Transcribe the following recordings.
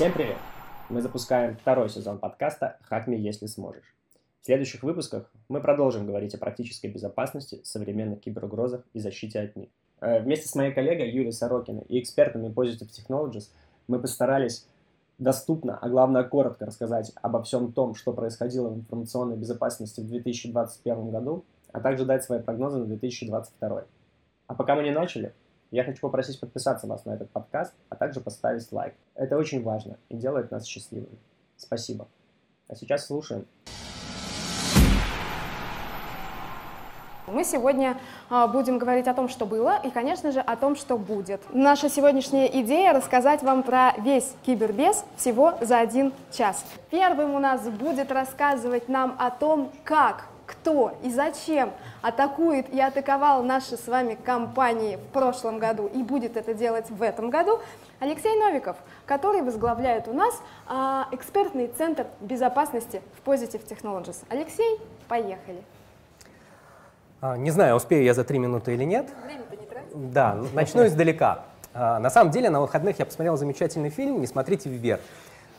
Всем привет! Мы запускаем второй сезон подкаста «Хакми, если сможешь». В следующих выпусках мы продолжим говорить о практической безопасности, современных киберугрозах и защите от них. Э, вместе с моей коллегой Юлией Сорокиной и экспертами Positive Technologies мы постарались доступно, а главное коротко рассказать обо всем том, что происходило в информационной безопасности в 2021 году, а также дать свои прогнозы на 2022. А пока мы не начали, я хочу попросить подписаться вас на этот подкаст, а также поставить лайк. Это очень важно и делает нас счастливыми. Спасибо. А сейчас слушаем. Мы сегодня а, будем говорить о том, что было, и, конечно же, о том, что будет. Наша сегодняшняя идея — рассказать вам про весь кибербез всего за один час. Первым у нас будет рассказывать нам о том, как кто и зачем атакует и атаковал наши с вами компании в прошлом году и будет это делать в этом году, Алексей Новиков, который возглавляет у нас а, экспертный центр безопасности в Positive Technologies. Алексей, поехали. А, не знаю, успею я за три минуты или нет. Время-то не тратить. Да, начну издалека. А, на самом деле, на выходных я посмотрел замечательный фильм «Не смотрите вверх».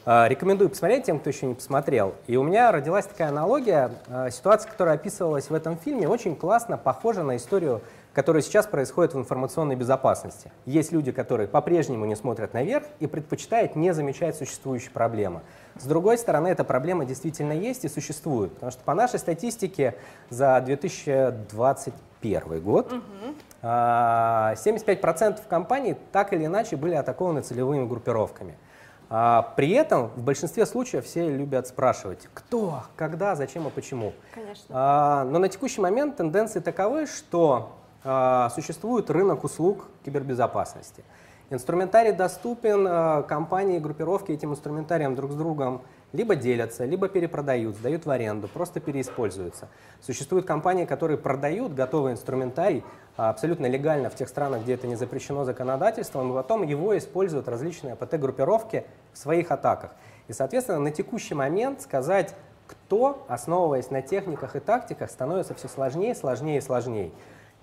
А, рекомендую посмотреть тем, кто еще не посмотрел. И у меня родилась такая аналогия. Ситуация, которая описывалась в этом фильме, очень классно похожа на историю которое сейчас происходит в информационной безопасности. Есть люди, которые по-прежнему не смотрят наверх и предпочитают не замечать существующие проблемы. С другой стороны, эта проблема действительно есть и существует, потому что по нашей статистике за 2021 год угу. 75% компаний так или иначе были атакованы целевыми группировками. А, при этом в большинстве случаев все любят спрашивать, кто, когда, зачем и почему. Конечно. А, но на текущий момент тенденции таковы, что а, существует рынок услуг кибербезопасности. Инструментарий доступен, а, компании и группировки этим инструментарием друг с другом либо делятся, либо перепродают, сдают в аренду, просто переиспользуются. Существуют компании, которые продают готовый инструментарий а, абсолютно легально в тех странах, где это не запрещено законодательством, и потом его используют различные АПТ-группировки в своих атаках. И, соответственно, на текущий момент сказать, кто, основываясь на техниках и тактиках, становится все сложнее, сложнее и сложнее.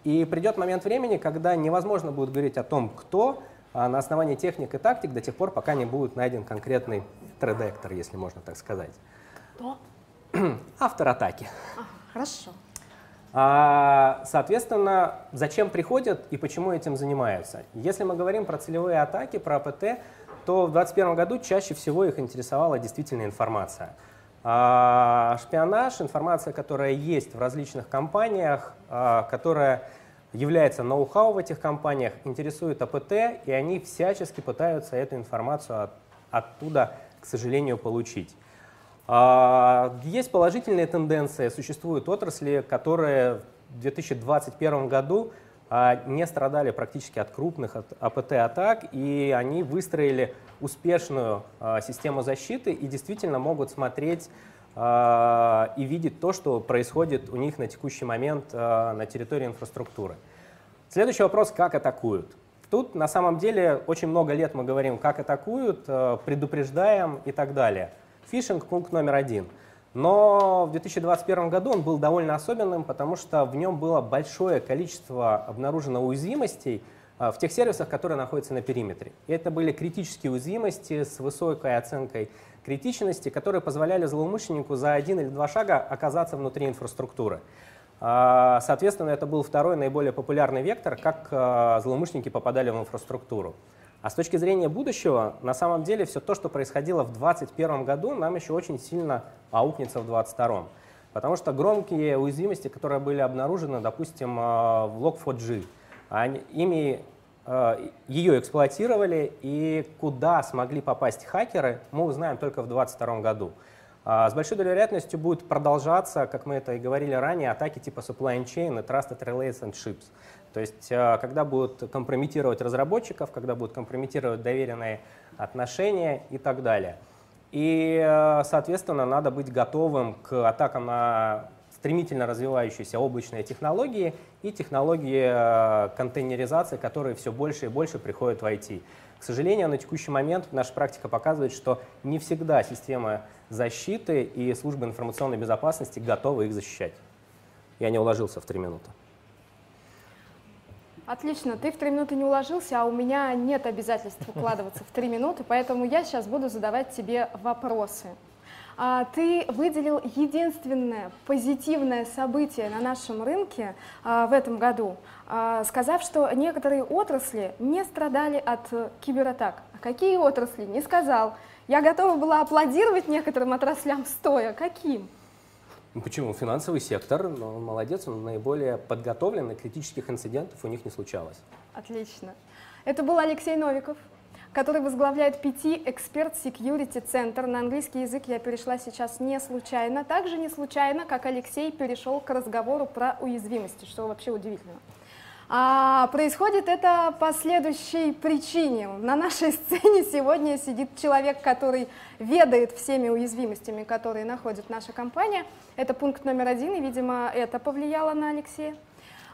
И придет момент времени, когда невозможно будет говорить о том, кто, на основании техник и тактик до тех пор, пока не будет найден конкретный тредектор, если можно так сказать. Кто? Автор атаки. А, хорошо. А, соответственно, зачем приходят и почему этим занимаются? Если мы говорим про целевые атаки, про АПТ, то в 2021 году чаще всего их интересовала действительно информация. А, шпионаж, информация, которая есть в различных компаниях, а, которая является ноу-хау в этих компаниях, интересует АПТ, и они всячески пытаются эту информацию от, оттуда, к сожалению, получить. А, есть положительные тенденции, существуют отрасли, которые в 2021 году не страдали практически от крупных АПТ-атак, и они выстроили успешную систему защиты и действительно могут смотреть а, и видеть то, что происходит у них на текущий момент а, на территории инфраструктуры. Следующий вопрос, как атакуют. Тут на самом деле очень много лет мы говорим, как атакуют, а, предупреждаем и так далее. Фишинг – пункт номер один. Но в 2021 году он был довольно особенным, потому что в нем было большое количество обнаружено уязвимостей в тех сервисах, которые находятся на периметре. И это были критические уязвимости с высокой оценкой критичности, которые позволяли злоумышленнику за один или два шага оказаться внутри инфраструктуры. А, соответственно, это был второй наиболее популярный вектор, как а, злоумышленники попадали в инфраструктуру. А с точки зрения будущего, на самом деле все то, что происходило в 2021 году, нам еще очень сильно аукнется в 2022. Потому что громкие уязвимости, которые были обнаружены, допустим, а, в Log4j, ими Э, ее эксплуатировали и куда смогли попасть хакеры, мы узнаем только в 2022 году. А, с большой долей вероятностью будет продолжаться, как мы это и говорили ранее, атаки типа supply chain и trusted relays and ships. То есть, э, когда будут компрометировать разработчиков, когда будут компрометировать доверенные отношения и так далее. И, э, соответственно, надо быть готовым к атакам на стремительно развивающиеся облачные технологии и технологии э, контейнеризации, которые все больше и больше приходят в IT. К сожалению, на текущий момент наша практика показывает, что не всегда система защиты и службы информационной безопасности готовы их защищать. Я не уложился в три минуты. Отлично, ты в три минуты не уложился, а у меня нет обязательств укладываться в три минуты, поэтому я сейчас буду задавать тебе вопросы. А, ты выделил единственное позитивное событие на нашем рынке а, в этом году, а, сказав, что некоторые отрасли не страдали от кибератак. А какие отрасли? Не сказал. Я готова была аплодировать некоторым отраслям стоя. Каким? Ну, почему? Финансовый сектор, он молодец, он наиболее подготовлен, и критических инцидентов у них не случалось. Отлично. Это был Алексей Новиков, который возглавляет PT Expert Security Center. На английский язык я перешла сейчас не случайно. Также не случайно, как Алексей перешел к разговору про уязвимости, что вообще удивительно. А происходит это по следующей причине. На нашей сцене сегодня сидит человек, который ведает всеми уязвимостями, которые находит наша компания. Это пункт номер один, и, видимо, это повлияло на Алексея.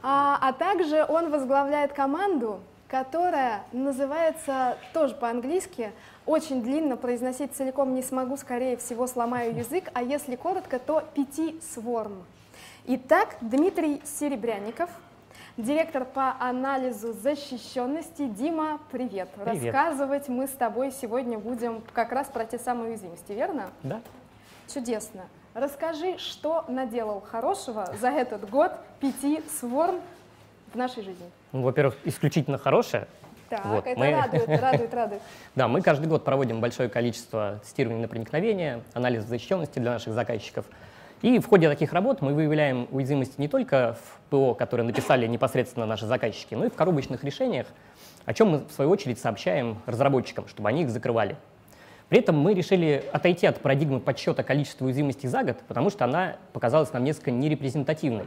А, а также он возглавляет команду, которая называется тоже по-английски, очень длинно произносить целиком не смогу, скорее всего сломаю язык, а если коротко, то пяти сворм. Итак, Дмитрий Серебрянников – директор по анализу защищенности. Дима, привет. привет. Рассказывать мы с тобой сегодня будем как раз про те самые уязвимости, верно? Да. Чудесно. Расскажи, что наделал хорошего за этот год пяти сворм в нашей жизни? Ну, во-первых, исключительно хорошее. Так, вот, это мы... радует, радует, радует. Да, мы каждый год проводим большое количество тестирований на проникновение, анализ защищенности для наших заказчиков – и в ходе таких работ мы выявляем уязвимости не только в ПО, которые написали непосредственно наши заказчики, но и в коробочных решениях, о чем мы, в свою очередь, сообщаем разработчикам, чтобы они их закрывали. При этом мы решили отойти от парадигмы подсчета количества уязвимостей за год, потому что она показалась нам несколько нерепрезентативной.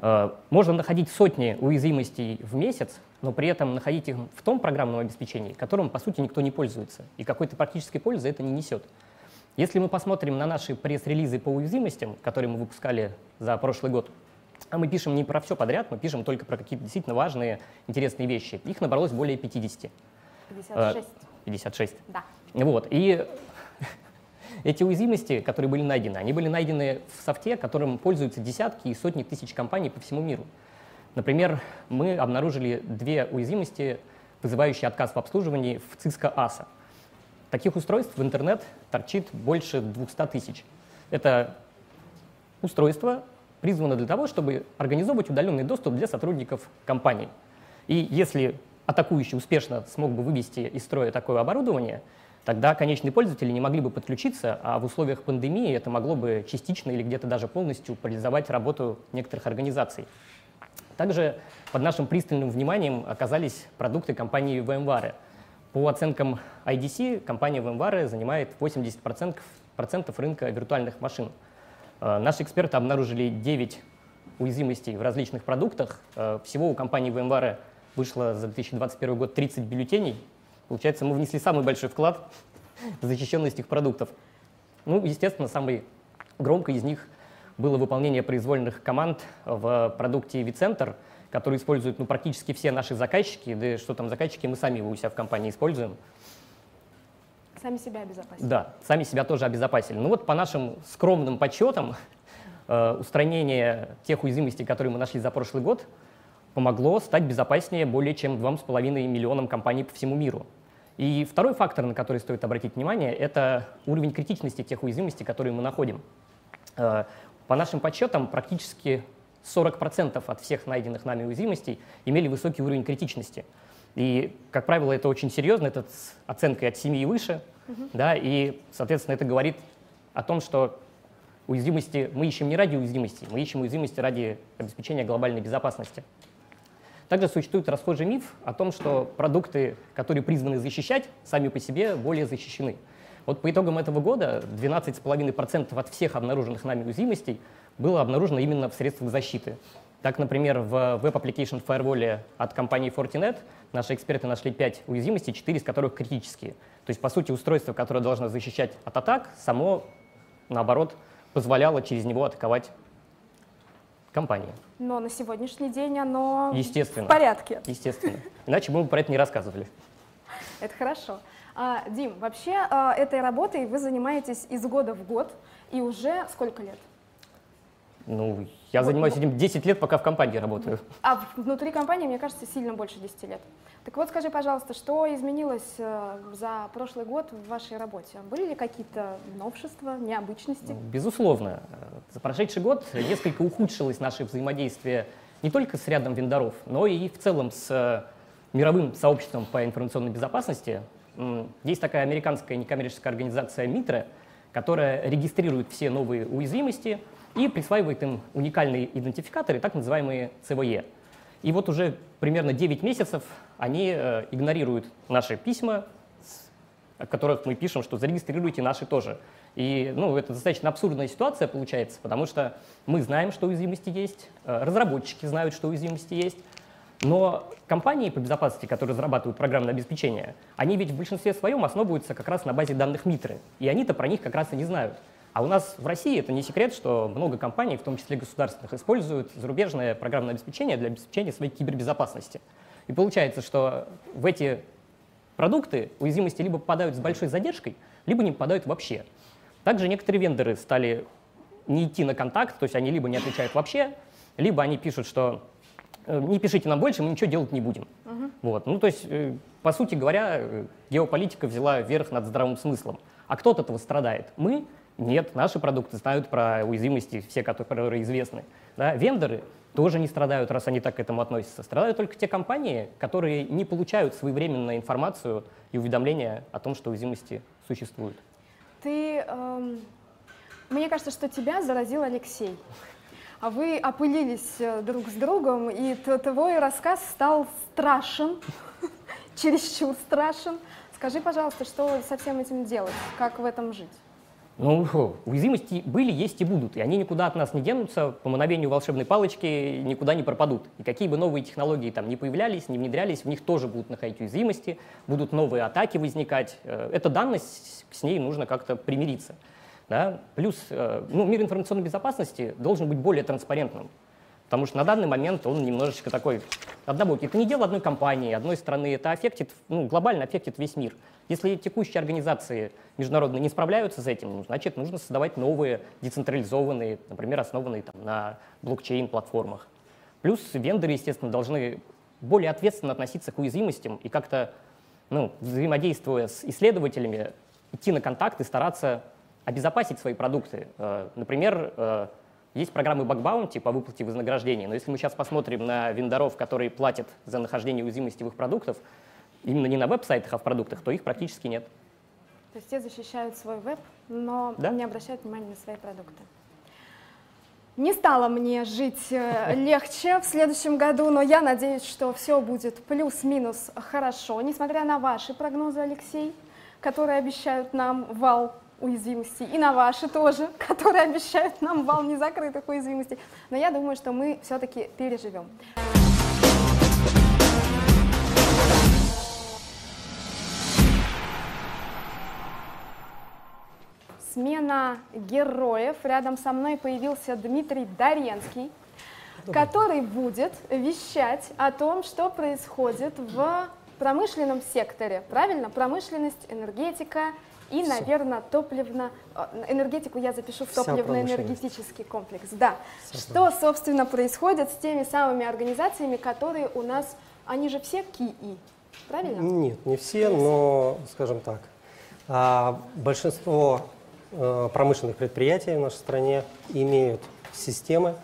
Э, можно находить сотни уязвимостей в месяц, но при этом находить их в том программном обеспечении, которым, по сути, никто не пользуется, и какой-то практической пользы это не несет. Если мы посмотрим на наши пресс-релизы по уязвимостям, которые мы выпускали за прошлый год, а мы пишем не про все подряд, мы пишем только про какие-то действительно важные, интересные вещи. Их набралось более 50. 56. 56. Да. Вот. И эти уязвимости, которые были найдены, они были найдены в софте, которым пользуются десятки и сотни тысяч компаний по всему миру. Например, мы обнаружили две уязвимости, вызывающие отказ в обслуживании в Cisco ASA. Таких устройств в интернет торчит больше 200 тысяч. Это устройство призвано для того, чтобы организовывать удаленный доступ для сотрудников компании. И если атакующий успешно смог бы вывести из строя такое оборудование, тогда конечные пользователи не могли бы подключиться, а в условиях пандемии это могло бы частично или где-то даже полностью парализовать работу некоторых организаций. Также под нашим пристальным вниманием оказались продукты компании VMware – по оценкам IDC, компания VMware занимает 80% процентов рынка виртуальных машин. Э, наши эксперты обнаружили 9 уязвимостей в различных продуктах. Э, всего у компании VMware вышло за 2021 год 30 бюллетеней. Получается, мы внесли самый большой вклад в защищенность их продуктов. Ну, естественно, самой громкой из них было выполнение произвольных команд в продукте vCenter — который используют ну, практически все наши заказчики, да что там заказчики, мы сами его у себя в компании используем. Сами себя обезопасили. Да, сами себя тоже обезопасили. Ну вот по нашим скромным подсчетам, э, устранение тех уязвимостей, которые мы нашли за прошлый год, помогло стать безопаснее более чем 2,5 миллионам компаний по всему миру. И второй фактор, на который стоит обратить внимание, это уровень критичности тех уязвимостей, которые мы находим. Э, по нашим подсчетам, практически 40% от всех найденных нами уязвимостей имели высокий уровень критичности. И, как правило, это очень серьезно, это с оценкой от 7 и выше, угу. да, и, соответственно, это говорит о том, что уязвимости мы ищем не ради уязвимости, мы ищем уязвимости ради обеспечения глобальной безопасности. Также существует расхожий миф о том, что продукты, которые призваны защищать, сами по себе более защищены. Вот по итогам этого года 12,5% от всех обнаруженных нами уязвимостей было обнаружено именно в средствах защиты. Так, например, в Web Application Firewall от компании Fortinet наши эксперты нашли 5 уязвимостей, 4 из которых критические. То есть, по сути, устройство, которое должно защищать от атак, само, наоборот, позволяло через него атаковать компании. Но на сегодняшний день оно Естественно. в порядке. Естественно. Иначе мы бы про это не рассказывали. Это хорошо. А, Дим, вообще а, этой работой вы занимаетесь из года в год, и уже сколько лет? Ну, я занимаюсь этим 10 лет, пока в компании работаю. А внутри компании, мне кажется, сильно больше 10 лет. Так вот, скажи, пожалуйста, что изменилось э, за прошлый год в вашей работе? Были ли какие-то новшества, необычности? Ну, безусловно. За прошедший год несколько ухудшилось наше взаимодействие не только с рядом вендоров, но и в целом с э, мировым сообществом по информационной безопасности. Есть такая американская некоммерческая организация МИТРА, которая регистрирует все новые уязвимости и присваивает им уникальные идентификаторы, так называемые ЦВЕ. И вот уже примерно 9 месяцев они э, игнорируют наши письма, в которых мы пишем, что зарегистрируйте наши тоже. И ну, это достаточно абсурдная ситуация получается, потому что мы знаем, что уязвимости есть, э, разработчики знают, что уязвимости есть, но компании по безопасности, которые разрабатывают программное обеспечение, они ведь в большинстве своем основываются как раз на базе данных МИТРы, и они-то про них как раз и не знают. А у нас в России это не секрет, что много компаний, в том числе государственных, используют зарубежное программное обеспечение для обеспечения своей кибербезопасности. И получается, что в эти продукты уязвимости либо попадают с большой задержкой, либо не попадают вообще. Также некоторые вендоры стали не идти на контакт, то есть они либо не отвечают вообще, либо они пишут, что Э, не пишите нам больше, мы ничего делать не будем. Угу. Вот. Ну, то есть, э, по сути говоря, э, геополитика взяла верх над здравым смыслом. А кто от этого страдает? Мы? Нет, наши продукты знают про уязвимости, все, которые известны. Да? Вендоры тоже не страдают, раз они так к этому относятся. Страдают только те компании, которые не получают своевременно информацию и уведомления о том, что уязвимости существуют. Ты, эм, мне кажется, что тебя заразил Алексей а вы опылились э, друг с другом, и твой рассказ стал страшен, чересчур страшен. Скажи, пожалуйста, что со всем этим делать, как в этом жить? Ну, уязвимости были, есть и будут, и они никуда от нас не денутся, по мановению волшебной палочки никуда не пропадут. И какие бы новые технологии там не появлялись, не внедрялись, в них тоже будут находить уязвимости, будут новые атаки возникать. Э, эта данность, с ней нужно как-то примириться. Да? Плюс э, ну, мир информационной безопасности должен быть более транспарентным. Потому что на данный момент он немножечко такой однобокий. Это не дело одной компании, одной страны, это аффектит, ну, глобально аффектит весь мир. Если текущие организации международные не справляются с этим, ну, значит, нужно создавать новые, децентрализованные, например, основанные там, на блокчейн-платформах. Плюс вендоры, естественно, должны более ответственно относиться к уязвимостям и как-то, ну, взаимодействуя с исследователями, идти на контакт и стараться обезопасить свои продукты. Э, например, э, есть программы бакбаунти по выплате вознаграждения, но если мы сейчас посмотрим на вендоров, которые платят за нахождение уязвимости в их продуктах, именно не на веб-сайтах, а в продуктах, то их практически нет. То есть те защищают свой веб, но да? не обращают внимания на свои продукты. Не стало мне жить э, легче в следующем году, но я надеюсь, что все будет плюс-минус хорошо, несмотря на ваши прогнозы, Алексей, которые обещают нам вал уязвимостей, и на ваши тоже, которые обещают нам вал незакрытых уязвимостей. Но я думаю, что мы все-таки переживем. Смена героев. Рядом со мной появился Дмитрий Даренский, который будет вещать о том, что происходит в промышленном секторе. Правильно? Промышленность, энергетика, и, Все. наверное, топливно... А, энергетику я запишу в топливно-энергетический комплекс. Да. Вся Что, собственно, происходит с теми самыми организациями, которые у нас... Они же все КИИ, правильно? Нет, не все, но, скажем так, а, большинство э, промышленных предприятий в нашей стране имеют системы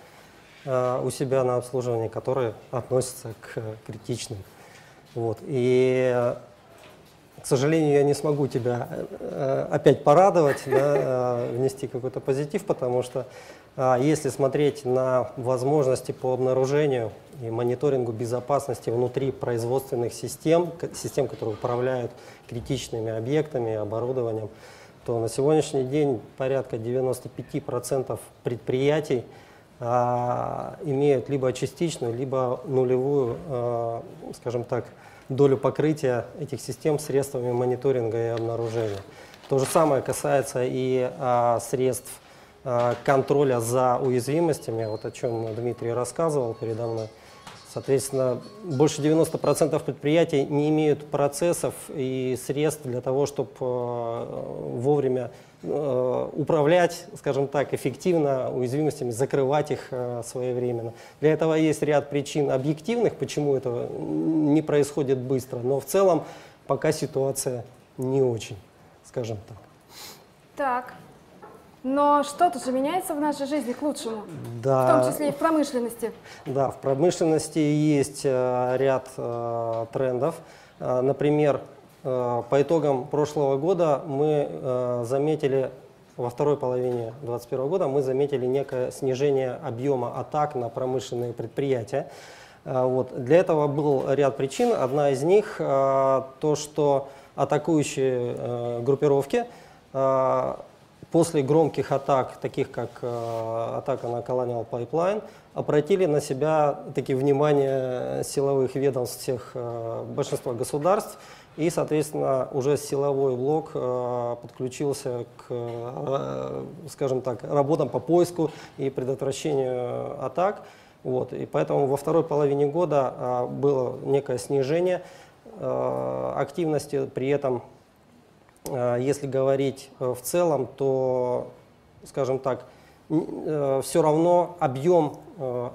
э, у себя на обслуживании, которые относятся к критичным. Вот. И к сожалению, я не смогу тебя э, опять порадовать, да, э, внести какой-то позитив, потому что э, если смотреть на возможности по обнаружению и мониторингу безопасности внутри производственных систем, систем, которые управляют критичными объектами, оборудованием, то на сегодняшний день порядка 95% предприятий а, имеют либо частичную, либо нулевую, а, скажем так, долю покрытия этих систем средствами мониторинга и обнаружения. То же самое касается и а, средств контроля за уязвимостями, вот о чем Дмитрий рассказывал передо мной. Соответственно, больше 90% предприятий не имеют процессов и средств для того, чтобы вовремя управлять, скажем так, эффективно уязвимостями, закрывать их своевременно. Для этого есть ряд причин объективных, почему это не происходит быстро, но в целом пока ситуация не очень, скажем так. Так, но что-то же меняется в нашей жизни к лучшему, да. в том числе и в промышленности. Да, в промышленности есть э, ряд э, трендов. Э, например, по итогам прошлого года мы заметили, во второй половине 2021 года мы заметили некое снижение объема атак на промышленные предприятия. Вот. Для этого был ряд причин. Одна из них то, что атакующие группировки после громких атак, таких как э, атака на Colonial Pipeline, обратили на себя такие внимание силовых ведомств всех э, большинства государств, и, соответственно, уже силовой блок э, подключился к, скажем так, работам по поиску и предотвращению атак. Вот, и поэтому во второй половине года было некое снижение активности, при этом если говорить э, в целом, то, скажем так, э, все равно объем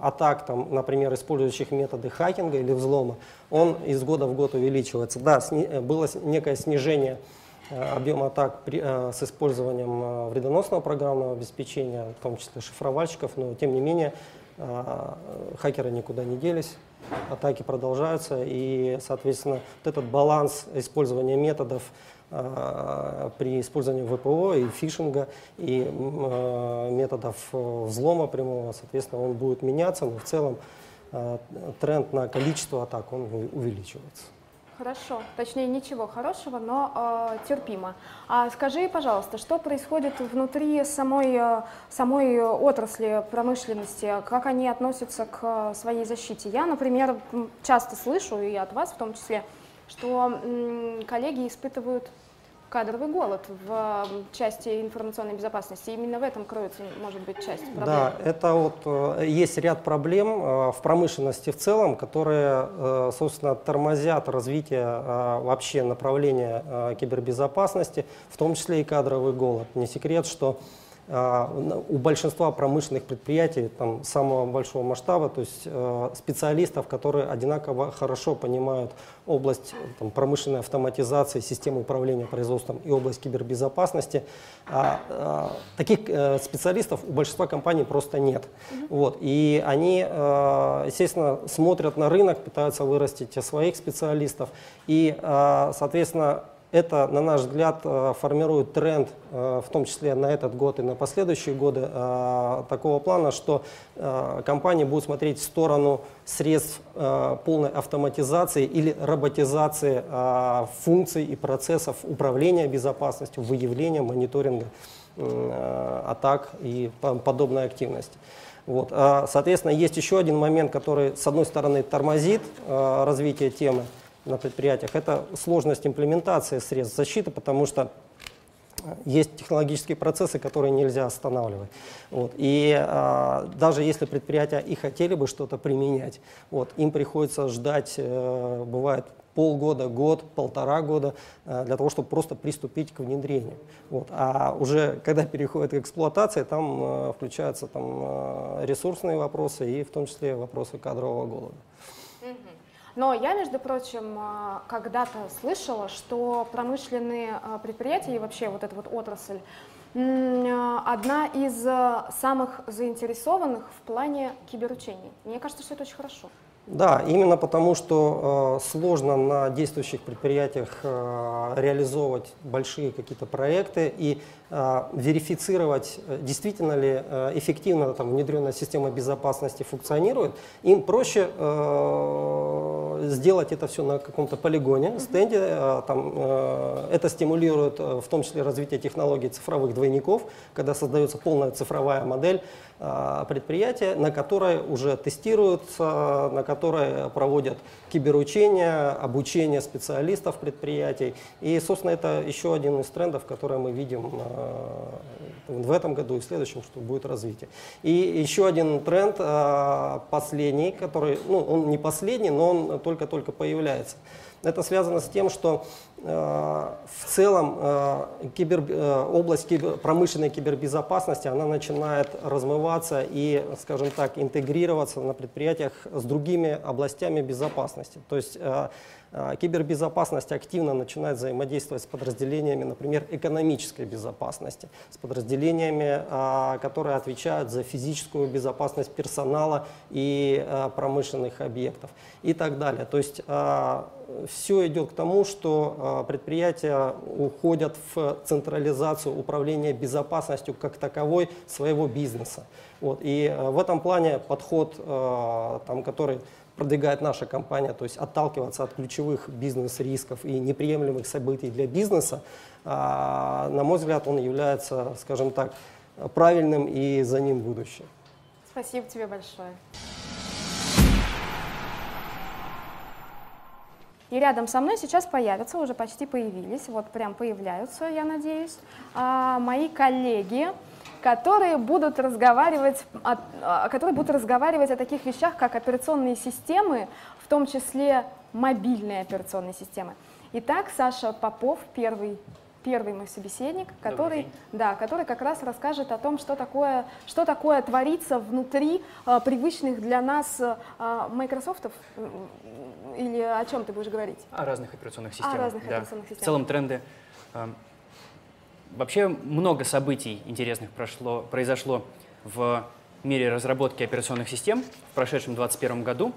атак, там, например, использующих методы хакинга или взлома, он из года в год увеличивается. Да, было некое снижение объема атак с использованием вредоносного программного обеспечения, в том числе шифровальщиков, но тем не менее хакеры никуда не делись, атаки продолжаются, и, соответственно, вот этот баланс использования методов Э, при использовании ВПО и фишинга, и э, методов э, взлома прямого, соответственно, он будет меняться, но в целом тренд на количество атак, он увеличивается. Хорошо, точнее ничего хорошего, но э, терпимо. А скажи, пожалуйста, что происходит внутри самой, самой отрасли промышленности, как они относятся к своей защите? Я, например, часто слышу, и от вас в том числе, что коллеги испытывают кадровый голод в части информационной безопасности. Именно в этом кроется, может быть, часть проблем. Да, это вот э, есть ряд проблем э, в промышленности в целом, которые, э, собственно, тормозят развитие вообще направления кибербезопасности, в том числе и кадровый голод. Не секрет, что у большинства промышленных предприятий там, самого большого масштаба, то есть э, специалистов, которые одинаково хорошо понимают область там, промышленной автоматизации, системы управления производством и область кибербезопасности. А, а, таких э, специалистов у большинства компаний просто нет. Вот, и они, э, естественно, смотрят на рынок, пытаются вырастить своих специалистов. И, соответственно, это, на наш взгляд, э, формирует тренд, э, в том числе на этот год и на последующие годы, э, такого плана, что компании будут смотреть в сторону средств полной автоматизации или роботизации функций и процессов управления безопасностью, выявления, мониторинга атак и подобной активности. Вот. Соответственно, есть еще один момент, который, с одной стороны, тормозит развитие темы, на предприятиях, это сложность имплементации средств защиты, потому что есть технологические процессы, которые нельзя останавливать. Вот. И а, даже если предприятия и хотели бы что-то применять, вот, им приходится ждать, э, бывает, полгода, год, полтора года э, для того, чтобы просто приступить к внедрению. Вот. А уже когда переходит к эксплуатации, там э, включаются там, э, ресурсные вопросы и в том числе вопросы кадрового голода. Но я, между прочим, а, когда-то слышала, что промышленные а, предприятия и вообще вот эта вот отрасль а, одна из самых заинтересованных в плане киберучений. Мне кажется, что это очень хорошо. Да, именно потому, что э, сложно на действующих предприятиях э, реализовывать большие какие-то проекты и э, верифицировать, э, действительно ли э, эффективно там, внедренная система безопасности функционирует. Им проще э, сделать это все на каком-то полигоне, стенде. Э, там, э, это стимулирует в том числе развитие технологий цифровых двойников, когда создается полная цифровая модель предприятия, на которой уже тестируют, э, на которой проводят киберучения, обучение специалистов предприятий. И, собственно, это еще один из трендов, который мы видим в этом году и в следующем, что будет развитие. И еще один тренд последний, который, ну, он не последний, но он только-только появляется. Это связано с тем, что э, в целом э, кибер, э, область кибер, промышленной кибербезопасности она начинает размываться и, скажем так, интегрироваться на предприятиях с другими областями безопасности. То есть э, э кибербезопасность активно начинает взаимодействовать с подразделениями, например, экономической безопасности, с подразделениями, э, которые отвечают за физическую безопасность персонала и промышленных объектов и так далее. То есть все идет к тому, что а, предприятия уходят в централизацию управления безопасностью как таковой своего бизнеса. Вот. И а, в этом плане подход, а, там, который продвигает наша компания, то есть отталкиваться от ключевых бизнес-рисков и неприемлемых событий для бизнеса, на мой взгляд, он является, скажем так, правильным и за ним будущее. Спасибо тебе большое. И рядом со мной сейчас появятся, уже почти появились, вот прям появляются, я надеюсь, а, мои коллеги, которые будут разговаривать, о, а, которые будут разговаривать о таких вещах, как операционные системы, в том числе мобильные операционные системы. Итак, Саша Попов, первый первый мой собеседник, который, да, который как раз расскажет о том, что такое, что такое творится внутри а, привычных для нас а, Microsoft, или о чем ты будешь говорить? О разных операционных системах. О разных да. операционных системах. В целом тренды. Вообще много событий интересных прошло, произошло в мире разработки операционных систем в прошедшем 2021 году.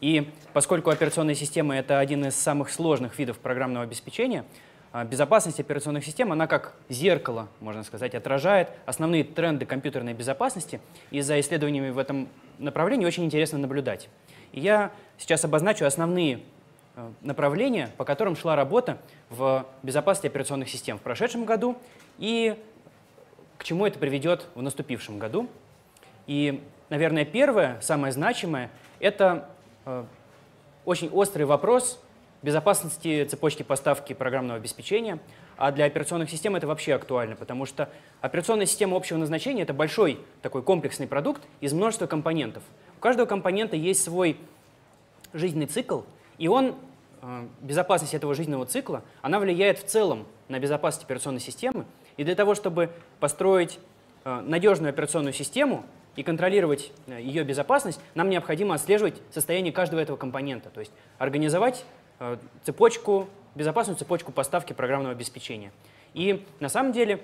И поскольку операционные системы — это один из самых сложных видов программного обеспечения, а, безопасность операционных систем, она как зеркало, можно сказать, отражает основные тренды компьютерной безопасности, и за исследованиями в этом направлении очень интересно наблюдать. И я сейчас обозначу основные направления, по которым шла работа в безопасности операционных систем в прошедшем году и к чему это приведет в наступившем году. И, наверное, первое, самое значимое, это а, очень острый вопрос безопасности цепочки поставки программного обеспечения, а для операционных систем это вообще актуально, потому что операционная система общего назначения — это большой такой комплексный продукт из множества компонентов. У каждого компонента есть свой жизненный цикл, и он, э, безопасность этого жизненного цикла, она влияет в целом на безопасность операционной системы. И для того, чтобы построить э, надежную операционную систему и контролировать э, ее безопасность, нам необходимо отслеживать состояние каждого этого компонента, то есть организовать цепочку, безопасную цепочку поставки программного обеспечения. И на самом деле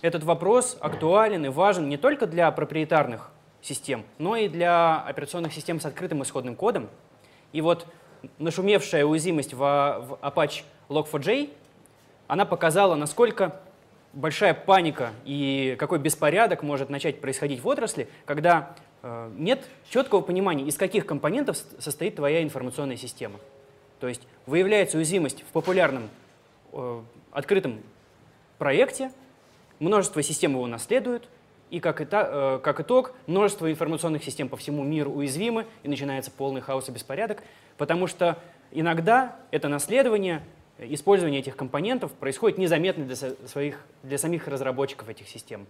этот вопрос актуален и важен не только для проприетарных систем, но и для операционных систем с открытым исходным кодом. И вот нашумевшая уязвимость в, в Apache Log4j, она показала, насколько большая паника и какой беспорядок может начать происходить в отрасли, когда э, нет четкого понимания, из каких компонентов состоит твоя информационная система. То есть выявляется уязвимость в популярном э, открытом проекте, множество систем его наследуют, и как, это, э, как итог множество информационных систем по всему миру уязвимы, и начинается полный хаос и беспорядок, потому что иногда это наследование, использование этих компонентов происходит незаметно для, своих, для самих разработчиков этих систем.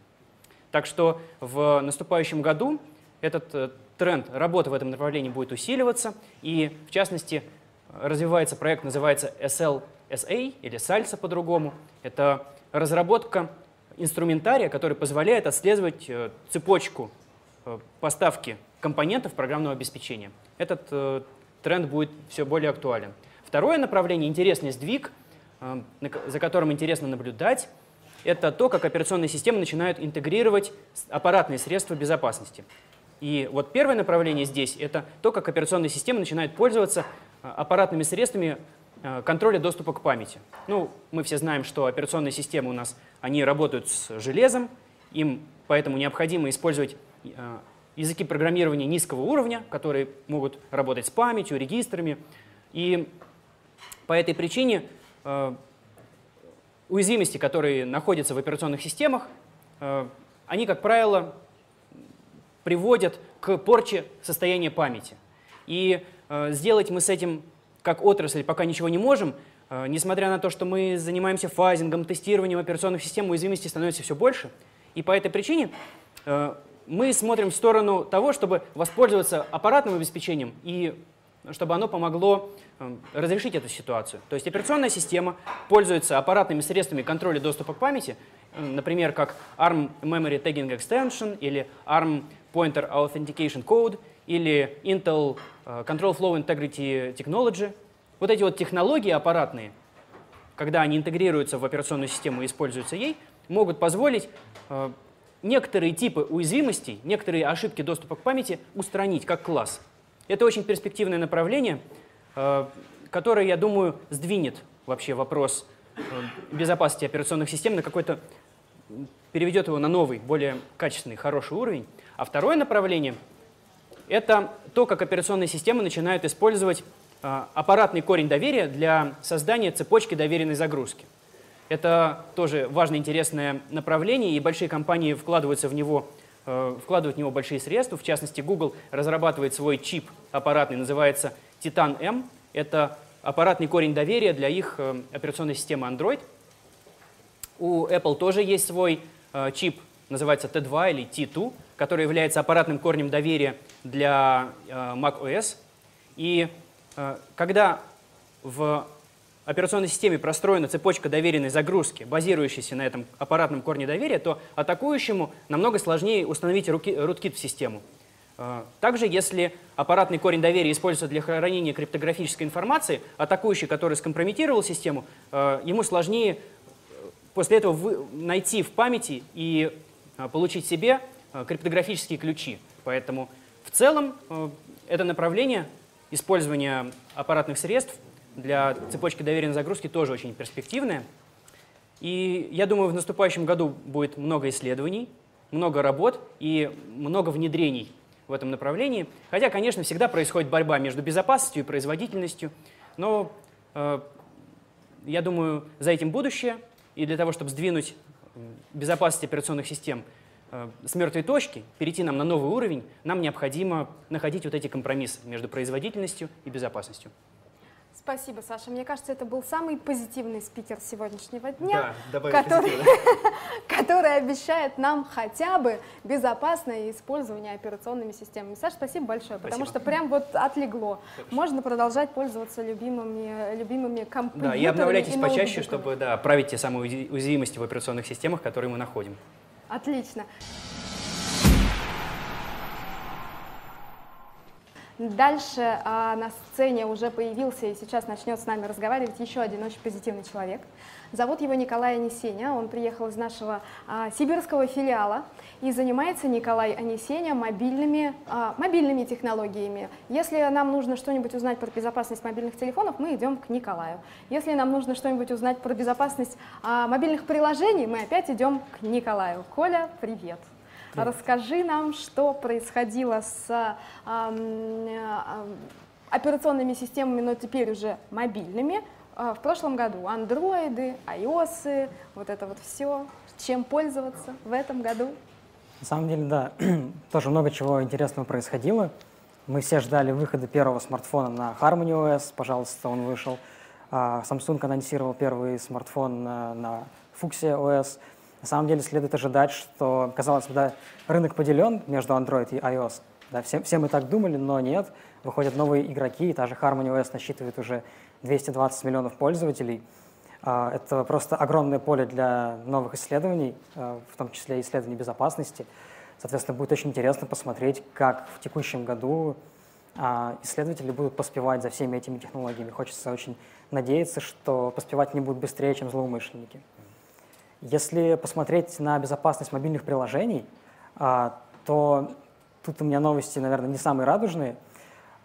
Так что в наступающем году этот э, тренд работы в этом направлении будет усиливаться, и в частности развивается проект, называется SLSA или SALSA по-другому. Это разработка инструментария, который позволяет отслеживать э, цепочку э, поставки компонентов программного обеспечения. Этот э, тренд будет все более актуален. Второе направление, интересный сдвиг, за которым интересно наблюдать, это то, как операционные системы начинают интегрировать аппаратные средства безопасности. И вот первое направление здесь – это то, как операционные системы начинают пользоваться Э, аппаратными средствами э, контроля доступа к памяти. Ну, мы все знаем, что операционные системы у нас, они работают с железом, им поэтому необходимо использовать э, языки программирования низкого уровня, которые могут работать с памятью, регистрами. И по этой причине уязвимости, которые находятся в операционных системах, они, как правило, приводят к порче состояния памяти. И Э, сделать мы с этим как отрасль пока ничего не можем, э, несмотря на то, что мы занимаемся фазингом, тестированием операционных систем, уязвимости становится все больше. И по этой причине э, мы смотрим в сторону того, чтобы воспользоваться аппаратным обеспечением и чтобы оно помогло э, разрешить эту ситуацию. То есть операционная система пользуется аппаратными средствами контроля доступа к памяти, э, например, как ARM Memory Tagging Extension или ARM Pointer Authentication Code или Intel э, Control Flow Integrity Technology. Вот эти вот технологии аппаратные, когда они интегрируются в операционную систему и используются ей, могут позволить некоторые типы уязвимостей, некоторые ошибки доступа к памяти устранить как класс. Это очень перспективное направление, э, которое, я думаю, сдвинет вообще вопрос э, безопасности операционных систем на какой-то, переведет его на новый, более качественный, хороший уровень. А второе направление — это то, как операционные системы начинают использовать э, аппаратный корень доверия для создания цепочки доверенной загрузки. Это тоже важное, интересное направление, и большие компании вкладываются в него, э, вкладывают в него большие средства. В частности, Google разрабатывает свой чип аппаратный, называется Titan M. Это аппаратный корень доверия для их э, операционной системы Android. У Apple тоже есть свой э, чип, называется T2 или T2, который является аппаратным корнем доверия для macOS. И когда в операционной системе простроена цепочка доверенной загрузки, базирующаяся на этом аппаратном корне доверия, то атакующему намного сложнее установить rootkit в систему. А, также, если аппаратный корень доверия используется для хранения криптографической информации, атакующий, который скомпрометировал систему, а, ему сложнее э, после этого найти в памяти и а, получить себе криптографические ключи. Поэтому в целом э, это направление использования аппаратных средств для цепочки доверенной загрузки тоже очень перспективная. И я думаю, в наступающем году будет много исследований, много работ и много внедрений в этом направлении. Хотя, конечно, всегда происходит борьба между безопасностью и производительностью, но э, я думаю, за этим будущее. И для того, чтобы сдвинуть безопасность операционных систем э, с мертвой точки, перейти нам на новый уровень, нам необходимо находить вот эти компромиссы между производительностью и безопасностью. Спасибо, Саша. Мне кажется, это был самый позитивный спикер сегодняшнего дня, да, который, который обещает нам хотя бы безопасное использование операционными системами. Саша, спасибо большое, спасибо. потому что прям вот отлегло. Хорошо. Можно продолжать пользоваться любимыми, любимыми компьютерами. Да, и обновляйтесь и почаще, чтобы да, править те самые уязвимости в операционных системах, которые мы находим. Отлично. Дальше а, на сцене уже появился и сейчас начнет с нами разговаривать еще один очень позитивный человек. Зовут его Николай Анисеня, он приехал из нашего а, сибирского филиала и занимается Николай Анисеня мобильными, а, мобильными технологиями. Если нам нужно что-нибудь узнать про безопасность мобильных телефонов, мы идем к Николаю. Если нам нужно что-нибудь узнать про безопасность а, мобильных приложений, мы опять идем к Николаю. Коля, привет! Расскажи нам, что происходило с э, операционными системами, но теперь уже мобильными, э, в прошлом году. Андроиды, iOS, вот это вот все. Чем пользоваться в этом году? На самом деле, да, тоже много чего интересного происходило. Мы все ждали выхода первого смартфона на Harmony OS, пожалуйста, он вышел. А, Samsung анонсировал первый смартфон на, на Fuchsia OS. На самом деле следует ожидать, что, казалось бы, да, рынок поделен между Android и iOS. Да, все, все мы так думали, но нет. Выходят новые игроки, и та же Harmony OS насчитывает уже 220 миллионов пользователей. А, это просто огромное поле для новых исследований, а, в том числе исследований безопасности. Соответственно, будет очень интересно посмотреть, как в текущем году а, исследователи будут поспевать за всеми этими технологиями. Хочется очень надеяться, что поспевать не будут быстрее, чем злоумышленники. Если посмотреть на безопасность мобильных приложений, а, то тут у меня новости, наверное, не самые радужные.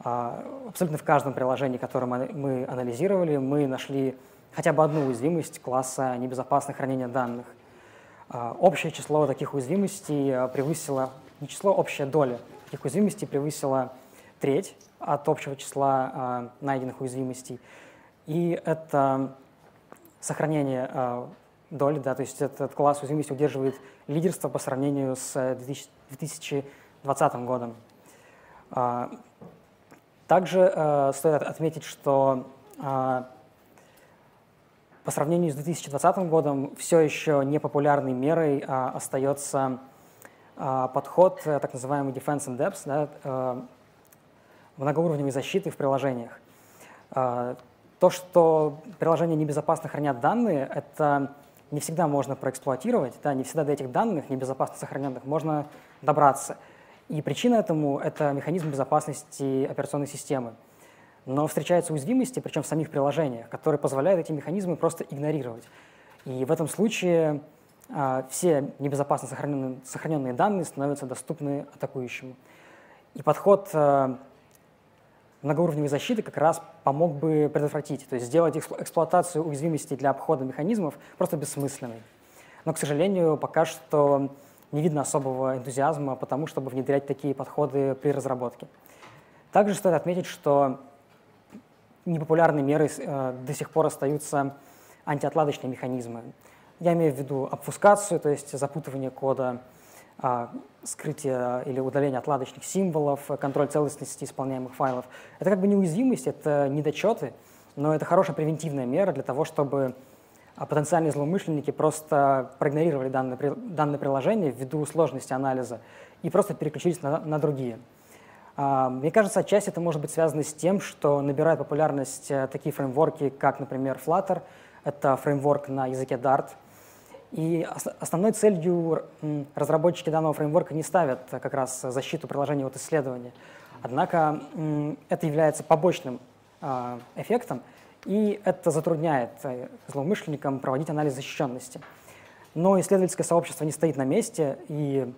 А, абсолютно в каждом приложении, которое мы анализировали, мы нашли хотя бы одну уязвимость класса небезопасное хранение данных. А, общее число таких уязвимостей превысило, не число, общая доля таких уязвимостей превысила треть от общего числа найденных уязвимостей. И это сохранение доли, да, то есть этот класс уязвимости удерживает лидерство по сравнению с 2020 годом. А, также э, стоит отметить, что а, по сравнению с 2020 годом все еще непопулярной мерой а, остается подход, а, так называемый defense in depth, да, многоуровневой защиты в приложениях. То, что приложения небезопасно хранят данные, это не всегда можно проэксплуатировать, да, не всегда до этих данных, небезопасно сохраненных, можно добраться. И причина этому — это механизм безопасности операционной системы. Но встречаются уязвимости, причем в самих приложениях, которые позволяют эти механизмы просто игнорировать. И в этом случае а, все небезопасно сохраненные, сохраненные данные становятся доступны атакующему. И подход а, многоуровневой защиты как раз помог бы предотвратить, то есть сделать эксплуатацию уязвимостей для обхода механизмов просто бессмысленной. Но, к сожалению, пока что не видно особого энтузиазма по тому, чтобы внедрять такие подходы при разработке. Также стоит отметить, что непопулярной мерой э, до сих пор остаются антиотладочные механизмы. Я имею в виду обфускацию, то есть запутывание кода, скрытие или удаление отладочных символов, контроль целостности исполняемых файлов. Это как бы неуязвимость, это недочеты, но это хорошая превентивная мера для того, чтобы а, потенциальные злоумышленники просто проигнорировали данное, данное приложение ввиду сложности анализа и просто переключились на, на другие. А, мне кажется, отчасти это может быть связано с тем, что набирают популярность э, такие фреймворки, как, например, Flutter. Это фреймворк на языке Dart. И основной целью разработчики данного фреймворка не ставят как раз защиту приложения от исследования. Однако это является побочным а, эффектом, и это затрудняет э, злоумышленникам проводить анализ защищенности. Но исследовательское сообщество не стоит на месте, и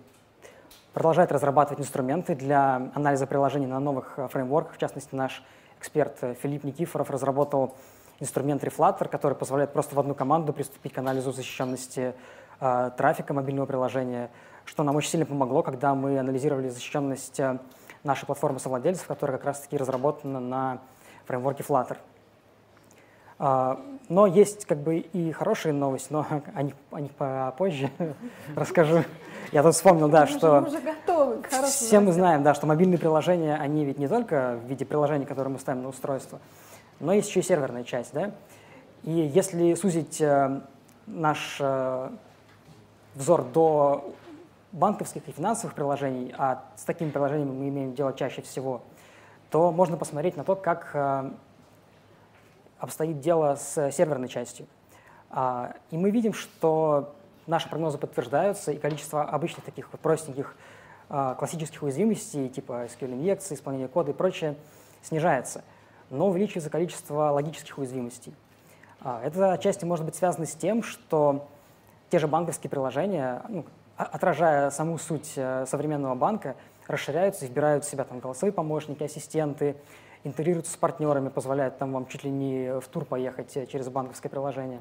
продолжает разрабатывать инструменты для анализа приложений на новых э, фреймворках. В частности, наш эксперт э, Филипп Никифоров разработал инструмент Reflutter, который позволяет просто в одну команду приступить к анализу защищенности э, трафика мобильного приложения, что нам очень сильно помогло, когда мы анализировали защищенность э, нашей платформы совладельцев, которая как раз-таки разработана на фреймворке Flutter. Uh, но есть как бы и хорошие новости, но о них, о них попозже расскажу. Я тут вспомнил, да, что... Мы уже готовы к Все мы знаем, да, что мобильные приложения, они ведь не только в виде приложений, которые мы ставим на устройство, но есть еще и серверная часть, да. И если сузить э, наш э, взор до банковских и финансовых приложений, а с такими приложениями мы имеем дело чаще всего, то можно посмотреть на то, как э, обстоит дело с серверной частью. А, и мы видим, что наши прогнозы подтверждаются, и количество обычных таких вот простеньких классических уязвимостей, типа SQL-инъекции, исполнения кода и прочее, снижается, но увеличивается количество логических уязвимостей. Э, это отчасти может быть связано с тем, что те же банковские приложения, ну, отражая саму суть э, современного банка, расширяются вбирают в себя там голосовые помощники, ассистенты, интегрируются с партнерами, позволяют там вам чуть ли не в тур поехать э, через банковское приложение.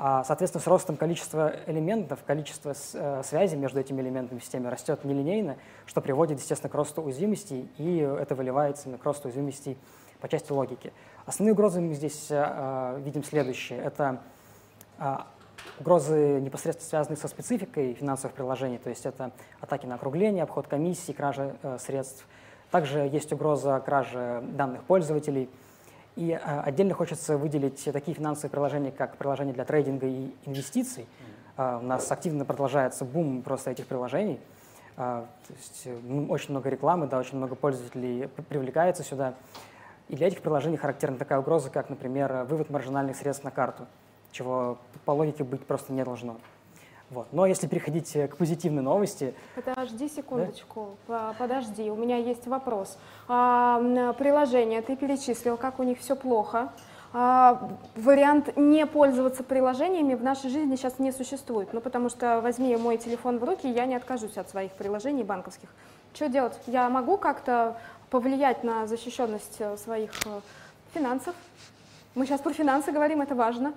А, соответственно, с ростом количества элементов, количество э, связей между этими элементами в системе растет нелинейно, что приводит, естественно, к росту уязвимостей, и это выливается к росту уязвимостей по части логики. Основные угрозы мы здесь э, видим следующие. Это э, угрозы непосредственно связанные со спецификой финансовых приложений, то есть это атаки на округление, обход комиссий, кража э, средств. Также есть угроза кражи данных пользователей – и а, отдельно хочется выделить такие финансовые приложения, как приложения для трейдинга и инвестиций. А, у нас активно продолжается бум просто этих приложений. А, то есть, ну, очень много рекламы, да, очень много пользователей привлекается сюда. И для этих приложений характерна такая угроза, как, например, вывод маржинальных средств на карту, чего по логике быть просто не должно. Вот. Но если переходить э, к позитивной новости... Подожди секундочку, да? подожди, у меня есть вопрос. А, приложение ты перечислил, как у них все плохо. А, вариант не пользоваться приложениями в нашей жизни сейчас не существует. Ну, потому что возьми мой телефон в руки, я не откажусь от своих приложений банковских. Что делать? Я могу как-то повлиять на защищенность э, своих э, финансов? Мы сейчас про финансы говорим, это важно.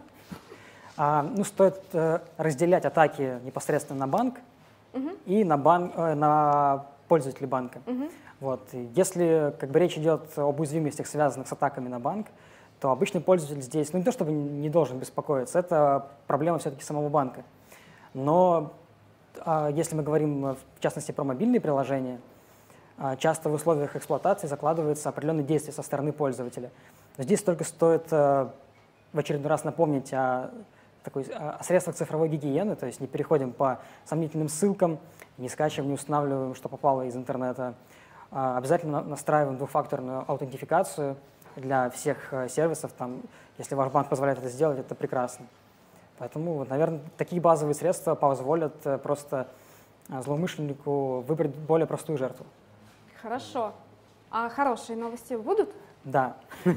А, ну, стоит э, разделять атаки непосредственно на банк угу. и на, бан, э, на пользователей банка. Угу. Вот. если как бы, речь идет об уязвимостях, связанных с атаками на банк, то обычный пользователь здесь, ну не то чтобы не должен беспокоиться, это проблема все-таки самого банка. Но а, если мы говорим в частности про мобильные приложения, часто в условиях эксплуатации закладываются определенные действия со стороны пользователя. Здесь только стоит а, в очередной раз напомнить о, такой, о средствах цифровой гигиены, то есть не переходим по сомнительным ссылкам, не скачиваем, не устанавливаем, что попало из интернета. А, обязательно настраиваем двухфакторную аутентификацию для всех э, сервисов. Там, если ваш банк позволяет это сделать, это прекрасно. Поэтому, наверное, такие базовые средства позволят э, просто э, злоумышленнику выбрать более простую жертву. Хорошо. А хорошие новости будут? Да.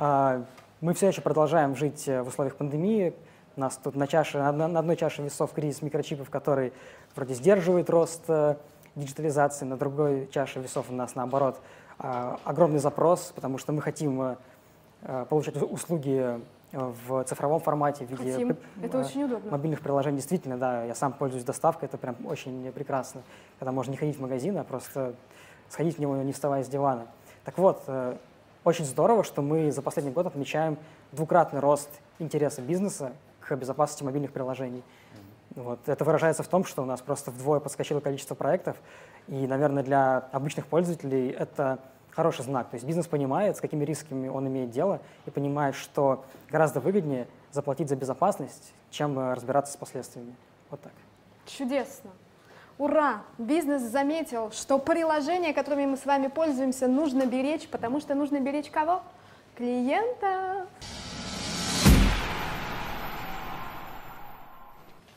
А, мы все еще продолжаем жить в условиях пандемии. У нас тут на, чаше, на одной чаше весов кризис микрочипов, который вроде сдерживает рост диджитализации, на другой чаше весов у нас, наоборот, а, огромный запрос, потому что мы хотим э, получать услуги э, в цифровом формате в виде Хотим. Это очень удобно. мобильных приложений. Действительно, да, я сам пользуюсь доставкой, это прям очень прекрасно, когда можно не ходить в магазин, а просто сходить в него, не вставая с дивана. Так вот, э, очень здорово, что мы за последний год отмечаем двукратный рост интереса бизнеса к безопасности мобильных приложений. Вот. Это выражается в том, что у нас просто вдвое подскочило количество проектов, и, наверное, для обычных пользователей это хороший знак. То есть бизнес понимает, с какими рисками он имеет дело, и понимает, что гораздо выгоднее заплатить за безопасность, чем э, разбираться с последствиями. Вот так. Чудесно. Ура! Бизнес заметил, что приложения, которыми мы с вами пользуемся, нужно беречь, потому что нужно беречь кого? Клиента.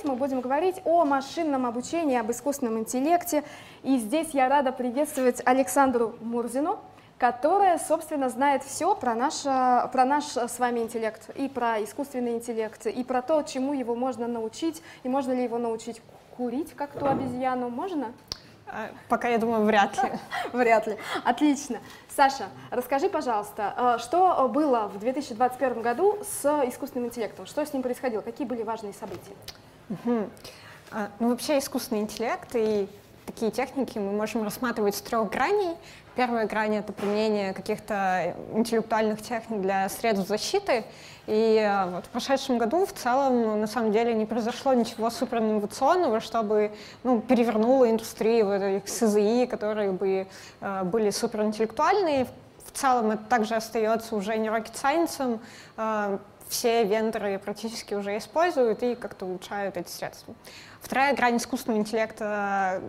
Мы будем говорить о машинном обучении, об искусственном интеллекте. И здесь я рада приветствовать Александру Мурзину, которая, собственно, знает все про наш, про наш с вами интеллект, и про искусственный интеллект, и про то, чему его можно научить, и можно ли его научить курить, как ту обезьяну, можно? А, пока, я думаю, вряд ли. Вряд ли. Отлично. Саша, расскажи, пожалуйста, э, что было в 2021 году с искусственным интеллектом? Что с ним происходило? Какие были важные события? Угу. Ну, вообще искусственный интеллект и такие техники мы можем рассматривать с трех граней. Первая грань — это применение каких-то интеллектуальных техник для средств защиты. И э, вот в прошедшем году в целом на самом деле не произошло ничего суперинновационного, чтобы ну, перевернуло индустрию вот этих СЗИ, которые бы э, были суперинтеллектуальные. В целом это также остается уже не rocket science, э, все вендоры практически уже используют и как-то улучшают эти средства. Вторая грань искусственного интеллекта,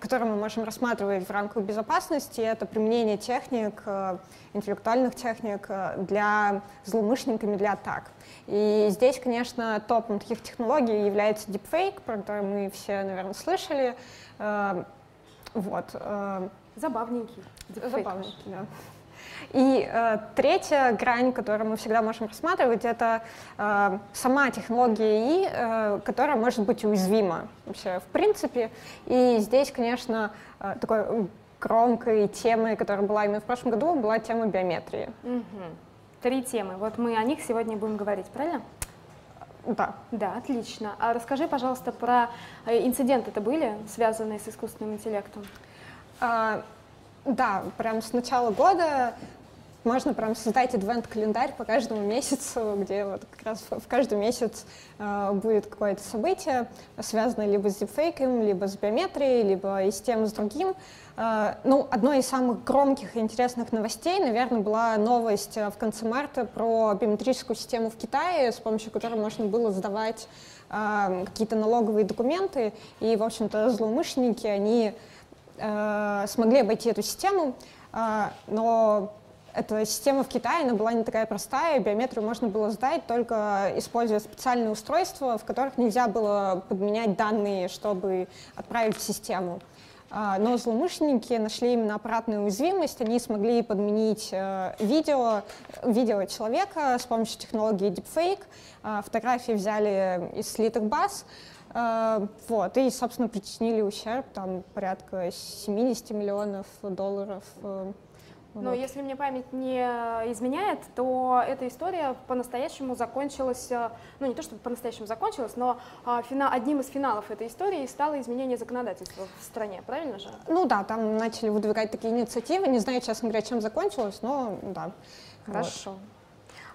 которую мы можем рассматривать в рамках безопасности, это применение техник, э, интеллектуальных техник э, для злоумышленниками, для атак. И здесь, конечно, топом таких технологий является deepfake, про который мы все, наверное, слышали. Э, вот. Забавненький. Deepfake. Забавненький, да. И э, третья грань, которую мы всегда можем рассматривать, это э, сама технология ИИ, э, которая может быть уязвима вообще в принципе. И здесь, конечно, э, такой громкой темой, которая была именно в прошлом году, была тема биометрии. Угу. Три темы. Вот мы о них сегодня будем говорить, правильно? Да. Да, отлично. А расскажи, пожалуйста, про э, инциденты это были, связанные с искусственным интеллектом? А, да, прям с начала года можно прям создать адвент-календарь по каждому месяцу, где вот как раз в каждый месяц э, будет какое-то событие, связанное либо с дипфейком, либо с биометрией, либо и с тем, и с другим. Э, ну, одной из самых громких и интересных новостей, наверное, была новость в конце марта про биометрическую систему в Китае, с помощью которой можно было сдавать э, какие-то налоговые документы, и, в общем-то, злоумышленники, они э, смогли обойти эту систему, э, но эта система в Китае, она была не такая простая, биометрию можно было сдать только используя специальные устройства, в которых нельзя было подменять данные, чтобы отправить в систему. А, но злоумышленники нашли именно аппаратную уязвимость, они смогли подменить э, видео, видео человека с помощью технологии deepfake, фотографии взяли из слитых баз, э, вот, и, собственно, причинили ущерб, там, порядка 70 миллионов долларов э, но вот. если мне память не изменяет, то эта история по-настоящему закончилась, э, ну не то чтобы по-настоящему закончилась, но а, финал, одним из финалов этой истории стало изменение законодательства в стране, правильно же? Ну да, там начали выдвигать такие инициативы, не знаю, честно говоря, чем закончилось, но да. Хорошо. Вот.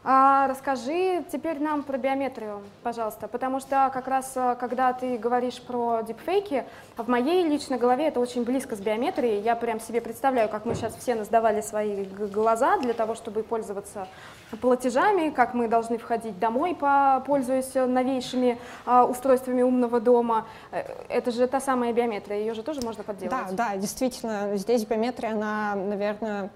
А расскажи теперь нам про биометрию, пожалуйста, потому что как раз, э, когда ты говоришь про дипфейки, в моей личной голове это очень близко с биометрией. Я прям себе представляю, как мы сейчас все насдавали свои глаза для того, чтобы пользоваться платежами, как мы должны входить домой, пользуясь новейшими а, устройствами умного дома. Э, это же та самая биометрия, ее же тоже можно подделать. Да, да, действительно, здесь биометрия, она, наверное,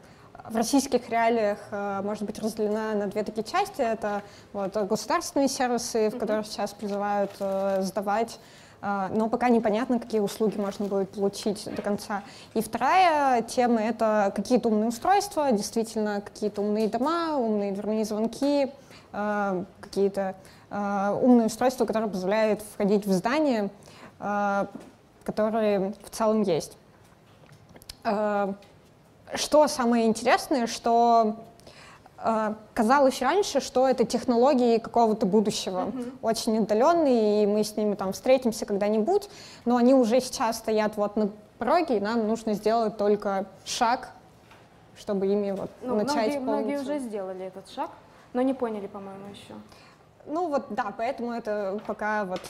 в российских реалиях э, может быть разделена на две такие части. Это вот, государственные сервисы, в которых сейчас призывают э, сдавать э, но пока непонятно, какие услуги можно будет получить до конца. И вторая тема — это какие-то умные устройства, действительно, какие-то умные дома, умные дверные звонки, какие-то умные устройства, которые позволяют входить в здание, которые в целом есть. Что самое интересное, что э, казалось раньше, что это технологии какого-то будущего, mm-hmm. очень отдаленные, и мы с ними там встретимся когда-нибудь, но они уже сейчас стоят вот на пороге, и нам нужно сделать только шаг, чтобы ими вот ну, начать многие, многие уже сделали этот шаг, но не поняли, по-моему, еще. Ну вот да, поэтому это пока вот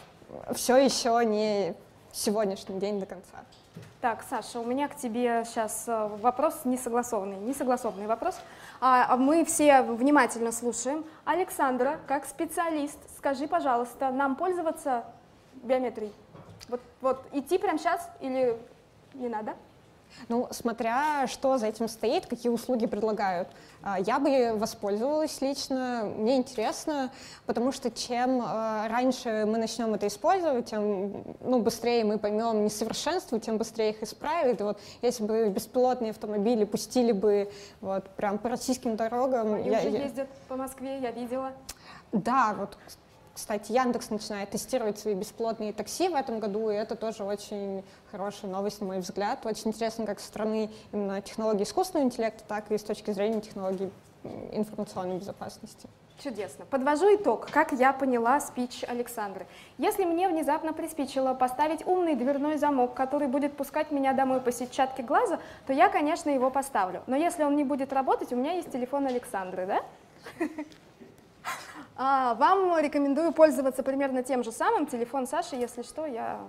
все еще не сегодняшний день до конца. Так, Саша, у меня к тебе сейчас э, вопрос несогласованный, несогласованный вопрос. А, а, мы все внимательно слушаем. Александра, как специалист, скажи, пожалуйста, нам пользоваться биометрией? Вот, вот идти прямо сейчас или не надо? Ну, смотря что за этим стоит, какие услуги предлагают. А, я бы воспользовалась лично, мне интересно, потому что чем а, раньше мы начнем это использовать, тем ну, быстрее мы поймем несовершенства, тем быстрее их исправят. И вот если бы беспилотные автомобили пустили бы вот прям по российским дорогам... Они я, уже я... ездят по Москве, я видела. Да, вот кстати, Яндекс начинает тестировать свои бесплатные такси в этом году, и это тоже очень хорошая новость, на мой взгляд. Очень интересно, как со стороны именно технологий искусственного интеллекта, так и с точки зрения технологий информационной безопасности. Чудесно. Подвожу итог, как я поняла спич Александры. Если мне внезапно приспичило поставить умный дверной замок, который будет пускать меня домой по сетчатке глаза, то я, конечно, его поставлю. Но если он не будет работать, у меня есть телефон Александры, да? А, вам рекомендую пользоваться примерно тем же самым. Телефон Саши, если что, я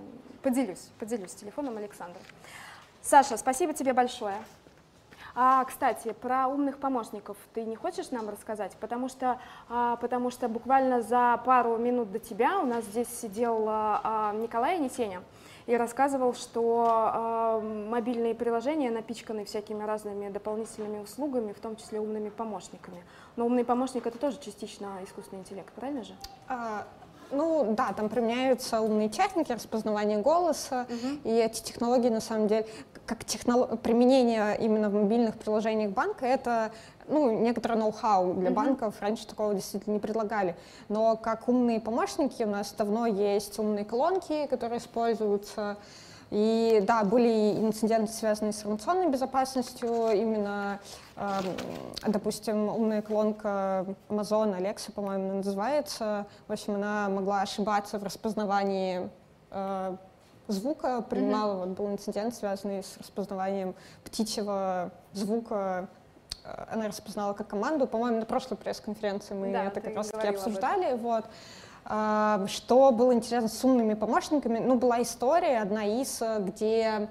поделюсь, поделюсь телефоном Александра. Саша, спасибо тебе большое. А, кстати, про умных помощников ты не хочешь нам рассказать? Потому что, а, потому что буквально за пару минут до тебя у нас здесь сидел а, Николай Несеня и рассказывал, что э, мобильные приложения напичканы всякими разными дополнительными услугами, в том числе умными помощниками. Но умный помощник это тоже частично искусственный интеллект, правильно же? А, ну да, там применяются умные техники распознавания голоса, угу. и эти технологии на самом деле, как технолог... применение именно в мобильных приложениях банка, это ну, некоторое ноу-хау для mm-hmm. банков, раньше такого действительно не предлагали. Но как умные помощники у нас давно есть умные колонки, которые используются. И да, были инциденты, связанные с информационной безопасностью, именно, э, допустим, умная колонка Amazon, Alexa, по-моему, называется. В общем, она могла ошибаться в распознавании э, звука, принимала, mm-hmm. вот был инцидент, связанный с распознаванием птичьего звука она распознала как команду. По-моему, на прошлой пресс-конференции мы да, это как раз-таки обсуждали. Вот. А, что было интересно с умными помощниками? Ну, была история, одна из, где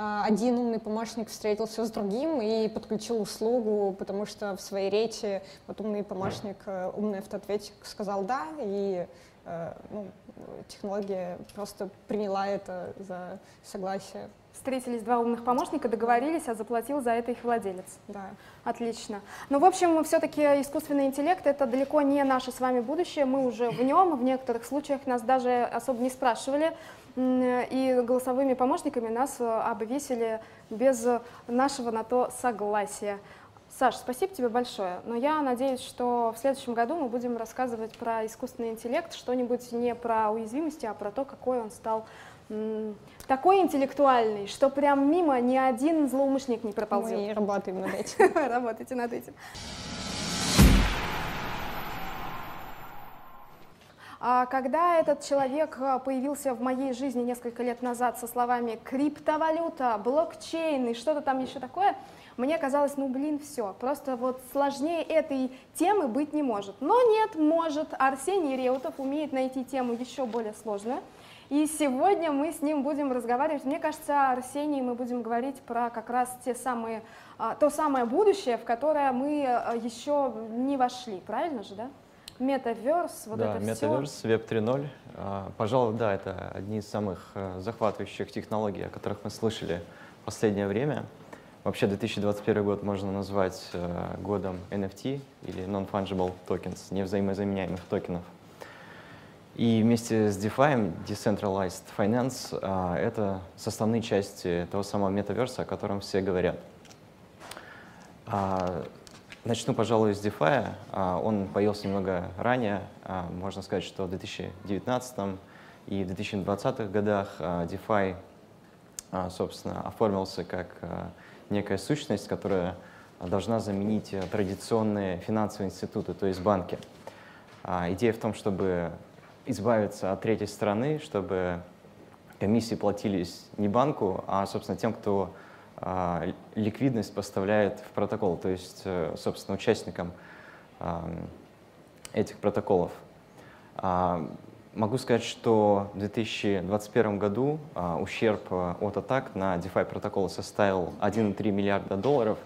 а, один умный помощник встретился с другим и подключил услугу, потому что в своей речи вот умный помощник, э, умный автоответчик сказал «да», и э, ну, технология просто приняла это за согласие встретились два умных помощника, договорились, а заплатил за это их владелец. Да. Отлично. Ну, в общем, все-таки искусственный интеллект — это далеко не наше с вами будущее, мы уже в нем, в некоторых случаях нас даже особо не спрашивали, и голосовыми помощниками нас э, обвесили без нашего на то согласия. Саш, спасибо тебе большое. Но я надеюсь, что в следующем году мы будем рассказывать про искусственный интеллект, что-нибудь не про уязвимости, а про то, какой он стал такой интеллектуальный, что прям мимо ни один злоумышленник не проползет. Мы работаем над этим. Работайте над этим. А когда этот человек а, появился в моей жизни несколько лет назад со словами криптовалюта, блокчейн и что-то там еще такое, мне казалось, ну блин, все, просто вот сложнее этой темы быть не может. Но нет, может. Арсений Реутов умеет найти тему еще более сложную. И сегодня мы с ним будем разговаривать. Мне кажется, Арсений, мы будем говорить про как раз те самые, а, то самое будущее, в которое мы а, еще не вошли. Правильно же, да? Метаверс, вот да, это Метаверс, все. Web 3.0. А, пожалуй, да, это одни из самых э, захватывающих технологий, о которых мы слышали в последнее время. Вообще 2021 год можно назвать э, годом NFT или Non-Fungible Tokens, невзаимозаменяемых токенов. И вместе с DeFi, Decentralized Finance, э, это составные части того самого метаверса, о котором все говорят. А, начну, пожалуй, с DeFi. А, он появился немного ранее, а, можно сказать, что в 2019 и 2020 годах а, DeFi, а, собственно, оформился как а, некая сущность, которая должна заменить традиционные финансовые институты, то есть банки. А, идея в том, чтобы избавиться от третьей стороны, чтобы комиссии платились не банку, а, собственно, тем, кто а, ликвидность поставляет в протокол, то есть, э, собственно, участникам а, этих протоколов. А, Могу сказать, что в 2021 году а, ущерб а, от атак на DeFi протоколы составил 1,3 миллиарда долларов,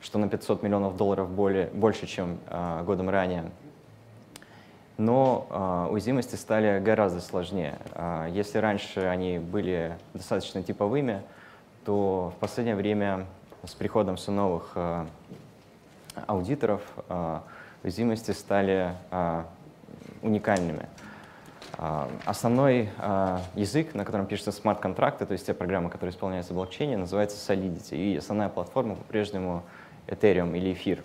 что на 500 миллионов долларов более, больше, чем а, годом ранее. Но а, уязвимости стали гораздо сложнее. А, если раньше они были достаточно типовыми, то в последнее время с приходом все новых а, аудиторов а, уязвимости стали уникальными. Основной язык, на котором пишутся смарт-контракты, то есть те программы, которые исполняются в блокчейне, называется Solidity. И основная платформа по-прежнему Ethereum или Эфир.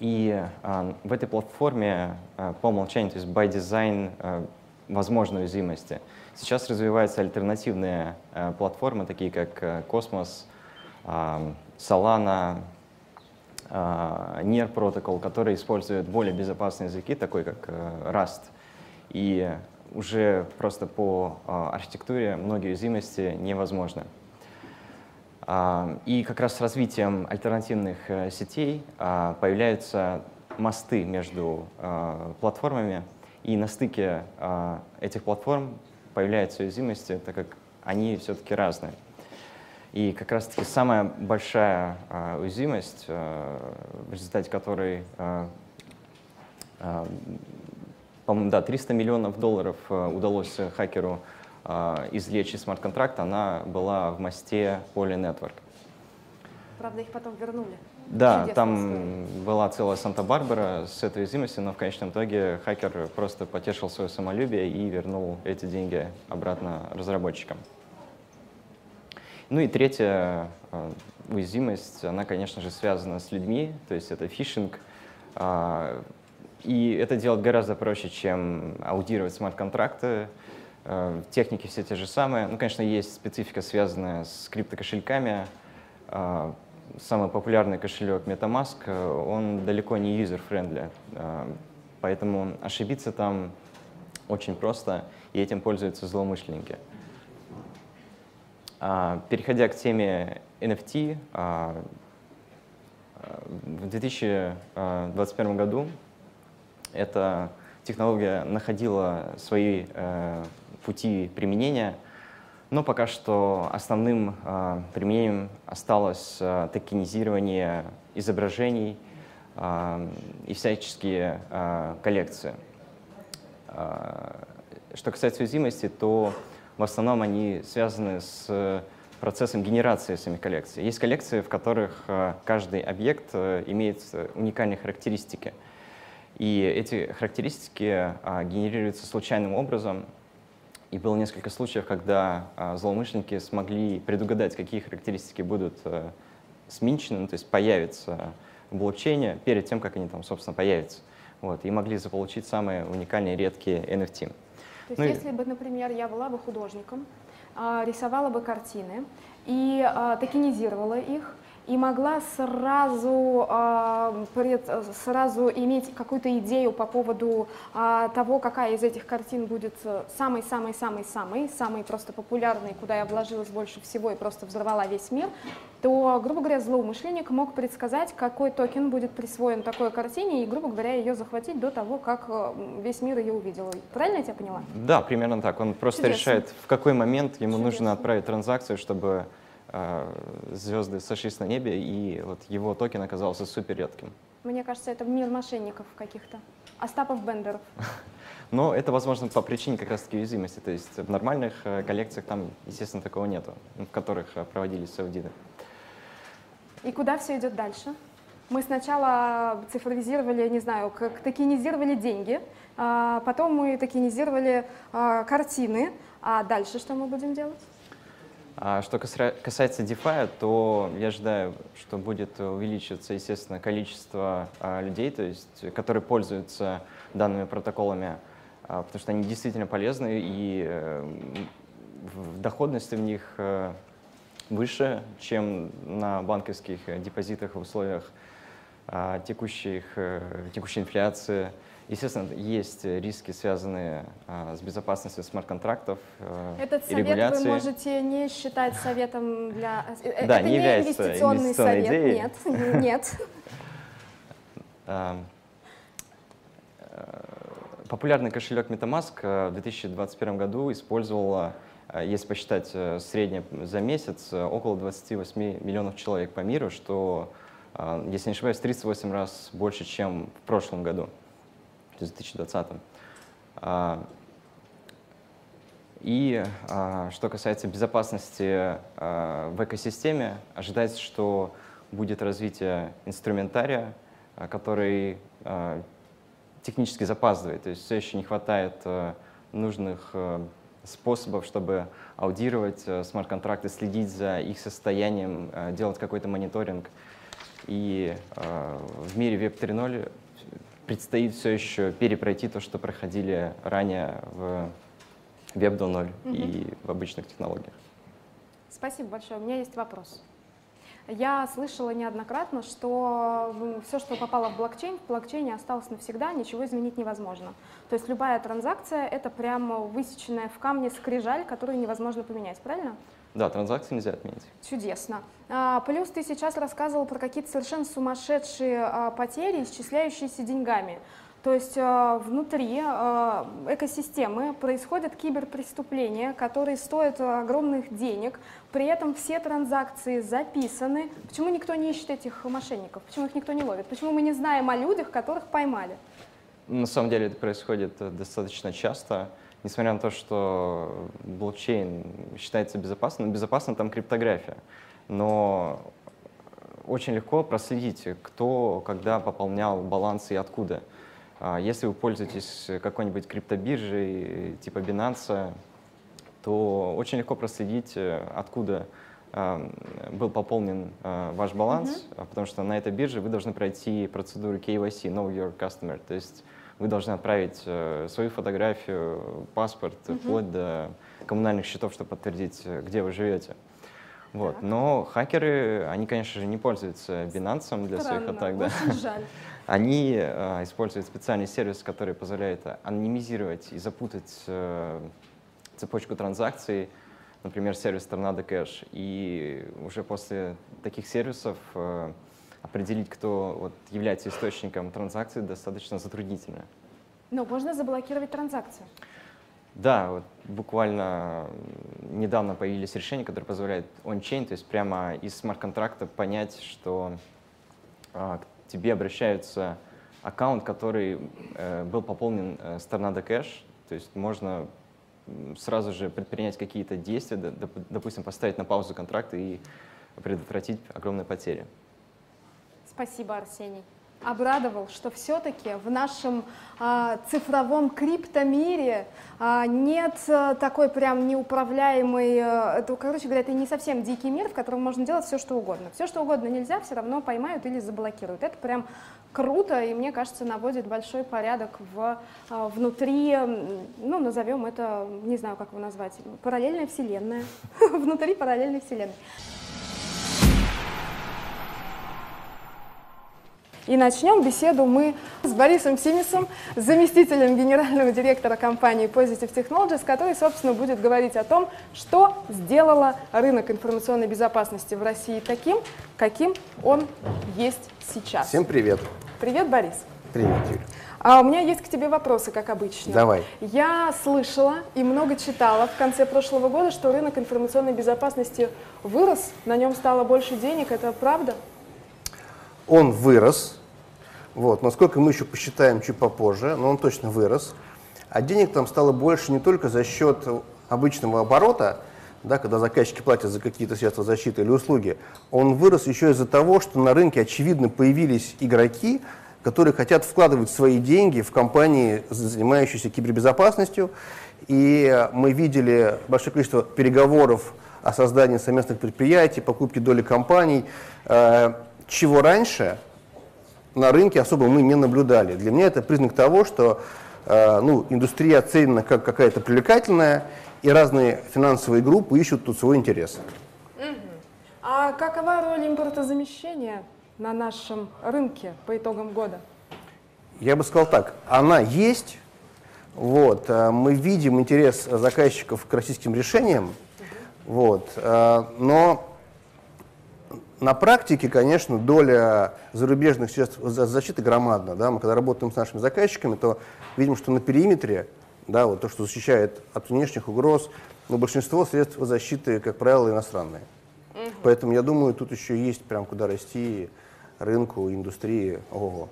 И а, в этой платформе а, по умолчанию, то есть by design, а, возможны уязвимости. Сейчас развиваются альтернативные платформы, такие как Cosmos, Solana, а, Near Protocol, которые используют более безопасные языки, такой как Rust. И уже просто по архитектуре многие уязвимости невозможны. А, И как раз с развитием альтернативных э, сетей а, появляются мосты между а, платформами, и на стыке этих платформ появляются уязвимости, так как они все-таки разные. И как раз-таки самая большая уязвимость, а, в результате которой, а, по-моему, да, 300 миллионов долларов удалось хакеру извлечь из смарт-контракта, она была в мосте Poly Network. Правда, их потом вернули. Да, Чудесная там история. была целая Санта-Барбара с этой уязвимостью, но в конечном итоге хакер просто потешил свое самолюбие и вернул эти деньги обратно разработчикам. Ну и третья э, уязвимость, она, конечно же, связана с людьми, то есть это фишинг. А, И это делать гораздо проще, чем аудировать смарт-контракты. Э, Техники все те же самые. Ну, конечно, есть специфика, связанная с криптокошельками. А, Самый популярный кошелек MetaMask, э, он далеко не. А, Поэтому ошибиться там очень просто, и этим пользуются злоумышленники. А, Переходя к теме NFT, в 2021 году эта технология находила свои э, пути применения, но пока что основным э, применением осталось э, токенизирование изображений э, и всяческие э, коллекции. Э, Что касается уязвимости, то в основном они связаны с процессом генерации самих коллекций. Есть коллекции, в которых э, каждый объект э, имеет э, уникальные характеристики. И эти характеристики а, генерируются случайным образом. И было несколько случаев, когда а, злоумышленники смогли предугадать, какие характеристики будут а, сменчены, ну, то есть появятся в блокчейне перед тем, как они там, собственно, появятся. Вот, и могли заполучить самые уникальные, редкие NFT. То есть, Ну и- если бы, например, я была бы художником, а, рисовала бы картины и а, токенизировала их, и могла сразу, э, пред, сразу иметь какую-то идею по поводу э, того, какая из этих картин будет самый-самый-самый-самый, самый просто популярный, куда я вложилась больше всего и просто взорвала весь мир, то, грубо говоря, злоумышленник мог предсказать, какой токен будет присвоен такой картине и, грубо говоря, ее захватить до того, как весь мир ее увидел. Правильно я тебя поняла? Да, примерно так. Он просто Чудесно. решает, в какой момент ему Чудесно. нужно отправить транзакцию, чтобы э, звезды сошлись на небе, и вот его токен оказался супер редким. Мне кажется, это мир мошенников каких-то. Остапов Бендеров. Но это, возможно, по причине как раз-таки уязвимости. То есть в нормальных э, коллекциях там, естественно, такого нету, в которых э, проводились аудиты. И куда все идет дальше? Мы сначала цифровизировали, не знаю, как токенизировали деньги, а потом мы токенизировали а, картины, а дальше что мы будем делать? А что касается DeFi, то я ожидаю, что будет увеличиваться, естественно, количество а, людей, то есть, которые пользуются данными протоколами, а, потому что они действительно полезны, и э, в доходности в них э, выше, чем на банковских депозитах в условиях а, текущих, э, текущей инфляции. Естественно, есть риски, связанные а, с безопасностью смарт-контрактов э, Этот совет регуляции. вы можете не считать советом для... Э, да, Это не, является инвестиционный совет. Идеей. Нет, нет. Популярный кошелек MetaMask в 2021 году использовала а если посчитать э, среднее за месяц, э, около 28 миллионов человек по миру, что, а, если не ошибаюсь, 38 раз больше, чем в прошлом году, в 2020. А, и что касается безопасности в экосистеме, ожидается, что будет развитие инструментария, который технически запаздывает, то есть все еще не хватает нужных способов, чтобы аудировать смарт-контракты, следить за их состоянием, делать какой-то мониторинг. И в мире Web 3.0 предстоит все еще перепройти то, что проходили ранее в Web 2.0 угу. и в обычных технологиях. Спасибо большое. У меня есть вопрос. Я слышала неоднократно, что все, что попало в блокчейн, в блокчейне осталось навсегда, ничего изменить невозможно. То есть любая транзакция — это прямо высеченная в камне скрижаль, которую невозможно поменять, правильно? Да, транзакции нельзя отменить. Чудесно. А, плюс ты сейчас рассказывал про какие-то совершенно сумасшедшие а, потери, исчисляющиеся деньгами. То есть э, внутри э, экосистемы происходят киберпреступления, которые стоят огромных денег, при этом все транзакции записаны. Почему никто не ищет этих мошенников? Почему их никто не ловит? Почему мы не знаем о людях, которых поймали? На самом деле это происходит э, достаточно часто. Несмотря на то, что блокчейн считается безопасным, безопасна там криптография. Но очень легко проследить, кто когда пополнял баланс и откуда. А если вы пользуетесь какой-нибудь криптобиржей типа Binance, то очень легко проследить, откуда а, был пополнен а, ваш баланс, mm-hmm. потому что на этой бирже вы должны пройти процедуру KYC, Know Your Customer, то есть вы должны отправить э, свою фотографию, паспорт, mm-hmm. вплоть до коммунальных счетов, чтобы подтвердить, э, где вы живете. Вот. Но хакеры, они, конечно же, не пользуются Binance для Странно, своих атак. Да. жаль. Они э, используют специальный сервис, который позволяет анонимизировать и запутать э, цепочку транзакций, например, сервис Tornado Cash. И уже после таких сервисов э, определить, кто вот, является источником транзакции, достаточно затруднительно. Но можно заблокировать транзакцию. Да, вот буквально недавно появились решения, которые позволяют он-чейн, то есть прямо из смарт-контракта понять, что а, к тебе обращается аккаунт, который э, был пополнен э, с Tornado Cash, то есть можно сразу же предпринять какие-то действия, допустим, поставить на паузу контракт и предотвратить огромные потери. Спасибо, Арсений обрадовал, что все-таки в нашем а, цифровом криптомире а, нет а, такой прям неуправляемой, а, это, короче говоря, это не совсем дикий мир, в котором можно делать все, что угодно. Все, что угодно нельзя, все равно поймают или заблокируют. Это прям круто и, мне кажется, наводит большой порядок в, а, внутри, ну, назовем это, не знаю, как его назвать, параллельная вселенная, внутри параллельной вселенной. И начнем беседу мы с Борисом Симисом, заместителем генерального директора компании Positive Technologies, который, собственно, будет говорить о том, что сделало рынок информационной безопасности в России таким, каким он есть сейчас. Всем привет. Привет, Борис. Привет, Юль. А у меня есть к тебе вопросы, как обычно. Давай. Я слышала и много читала в конце прошлого года, что рынок информационной безопасности вырос, на нем стало больше денег. Это правда? Он вырос. Вот. Насколько мы еще посчитаем чуть попозже, но он точно вырос. А денег там стало больше не только за счет обычного оборота, да, когда заказчики платят за какие-то средства защиты или услуги, он вырос еще из-за того, что на рынке, очевидно, появились игроки, которые хотят вкладывать свои деньги в компании, занимающиеся кибербезопасностью. И мы видели большое количество переговоров о создании совместных предприятий, покупке доли компаний, э, чего раньше на рынке особо мы не наблюдали. Для меня это признак того, что э, ну, индустрия оценена как какая-то привлекательная, и разные финансовые группы ищут тут свой интерес. А какова роль импортозамещения на нашем рынке по итогам года? Я бы сказал так, она есть, вот, э, мы видим интерес заказчиков к российским решениям, вот, э, но на практике, конечно, доля зарубежных средств защиты громадна. Да? Мы когда работаем с нашими заказчиками, то видим, что на периметре, да, вот то, что защищает от внешних угроз, но большинство средств защиты, как правило, иностранные. Угу. Поэтому я думаю, тут еще есть прям куда расти рынку, индустрии. Ого.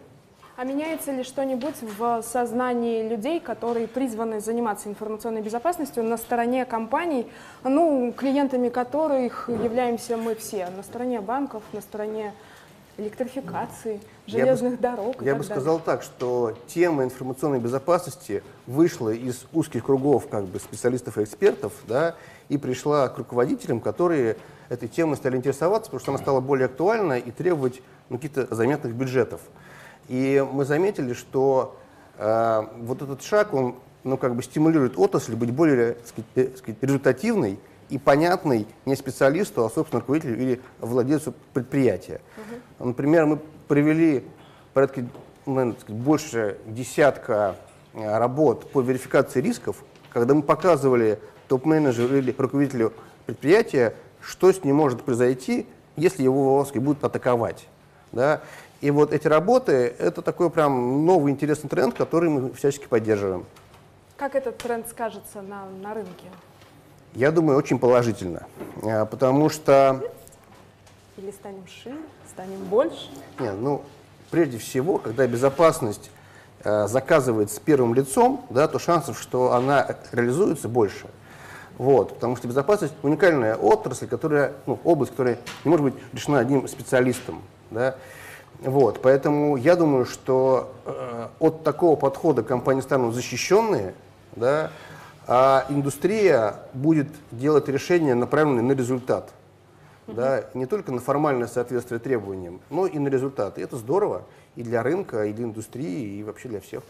А меняется ли что-нибудь в сознании людей, которые призваны заниматься информационной безопасностью на стороне компаний, ну, клиентами которых являемся мы все, на стороне банков, на стороне электрификации, железных я дорог. Бы, я бы сказал так, что тема информационной безопасности вышла из узких кругов как бы специалистов и экспертов, да, и пришла к руководителям, которые этой темой стали интересоваться, потому что она стала более актуальна и требовать ну, каких-то заметных бюджетов. И мы заметили, что э, вот этот шаг, он ну, как бы стимулирует отрасль быть более э, сказать, результативной и понятной не специалисту, а, собственно, руководителю или владельцу предприятия. Угу. Например, мы провели порядка ну, наверное, сказать, больше десятка э, работ по верификации рисков, когда мы показывали топ-менеджеру или руководителю предприятия, что с ним может произойти, если его сказать, будут атаковать. Да? И вот эти работы – это такой прям новый интересный тренд, который мы всячески поддерживаем. Как этот тренд скажется на, на рынке? Я думаю, очень положительно, а, потому что… Или станем шире, станем больше? Нет, ну, прежде всего, когда безопасность э, заказывает с первым лицом, да, то шансов, что она реализуется, больше. Вот, потому что безопасность – уникальная отрасль, которая, ну, область, которая не может быть решена одним специалистом. Да. Вот, поэтому я думаю, что э, от такого подхода компании станут защищенные, да, а индустрия будет делать решения, направленные на результат. Uh-huh. Да, не только на формальное соответствие требованиям, но и на результат. И это здорово и для рынка, и для индустрии, и вообще для всех.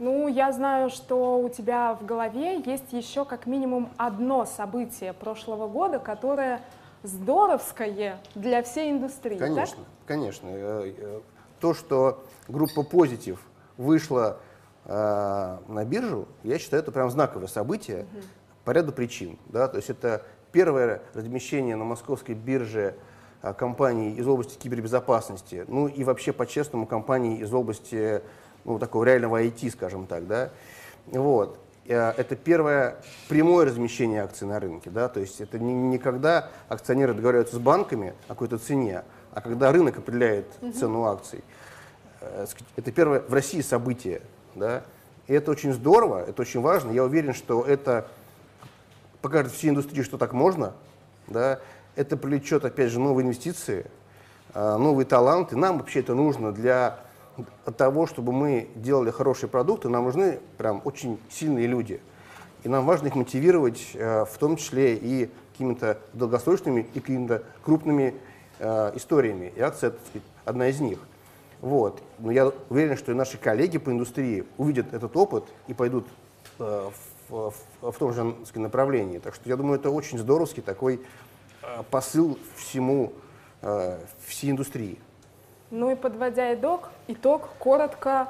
Ну, я знаю, что у тебя в голове есть еще как минимум одно событие прошлого года, которое здоровское для всей индустрии. Конечно, так? конечно. Э, э, то, что группа Позитив вышла э, на биржу, я считаю, это прям знаковое событие угу. по ряду причин. Да? То есть это первое размещение на московской бирже компаний из области кибербезопасности, ну и вообще по-честному компаний из области ну, такого реального IT, скажем так. Да? Вот. Э, это первое прямое размещение акций на рынке. Да? То есть это не, не когда акционеры договариваются с банками о какой-то цене, а когда рынок определяет угу. цену акций. Э, это первое в России событие. Да? И это очень здорово, это очень важно. Я уверен, что это покажет всей индустрии, что так можно. Да? Это привлечет, опять же, новые инвестиции, э, новые таланты. Нам вообще это нужно для от того, чтобы мы делали хорошие продукты, нам нужны прям очень сильные люди. И нам важно их мотивировать, э, в том числе и какими-то долгосрочными и какими-то крупными э, историями. И акция одна из них. Вот. Но я уверен, что и наши коллеги по индустрии увидят этот опыт и пойдут э, в, в, в том же направлении. Так что я думаю, это очень здоровский такой посыл всему, всей индустрии. Ну и подводя итог, итог коротко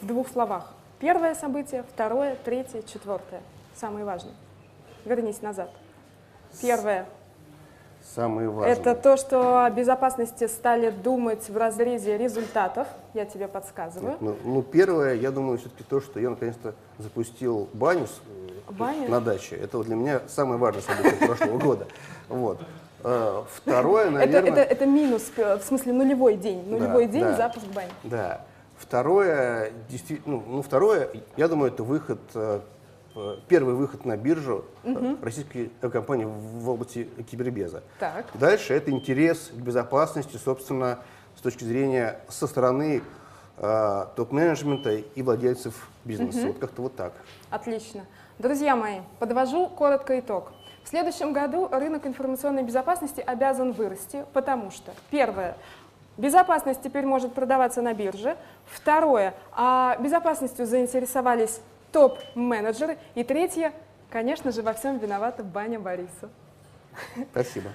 в двух словах. Первое событие, второе, третье, четвертое. Самое важное. Вернись назад. Первое Самые важные. Это то, что о безопасности стали думать в разрезе результатов. Я тебе подсказываю. Ну, ну, первое, я думаю, все-таки то, что я наконец-то запустил баню с- Баню? на даче. Это вот для меня самое важное событие прошлого года. Вот. Э, Второе, Это, наверное... это, это минус, в смысле нулевой день. Нулевой Да, день да. запуск бани. Да. Второе, действительно, ну, ну, второе, я думаю, это выход, э, первый выход на биржу э, российской компании в области кибербеза. Так. Дальше это интерес к безопасности, собственно, с точки зрения со стороны э, топ-менеджмента и владельцев бизнеса. Вот как-то вот так. Отлично. Друзья мои, подвожу коротко итог. В следующем году рынок информационной безопасности обязан вырасти, потому что, первое, безопасность теперь может продаваться на бирже. Второе, а безопасностью заинтересовались топ-менеджеры. И третье, конечно же, во всем виновата баня Бориса. Спасибо.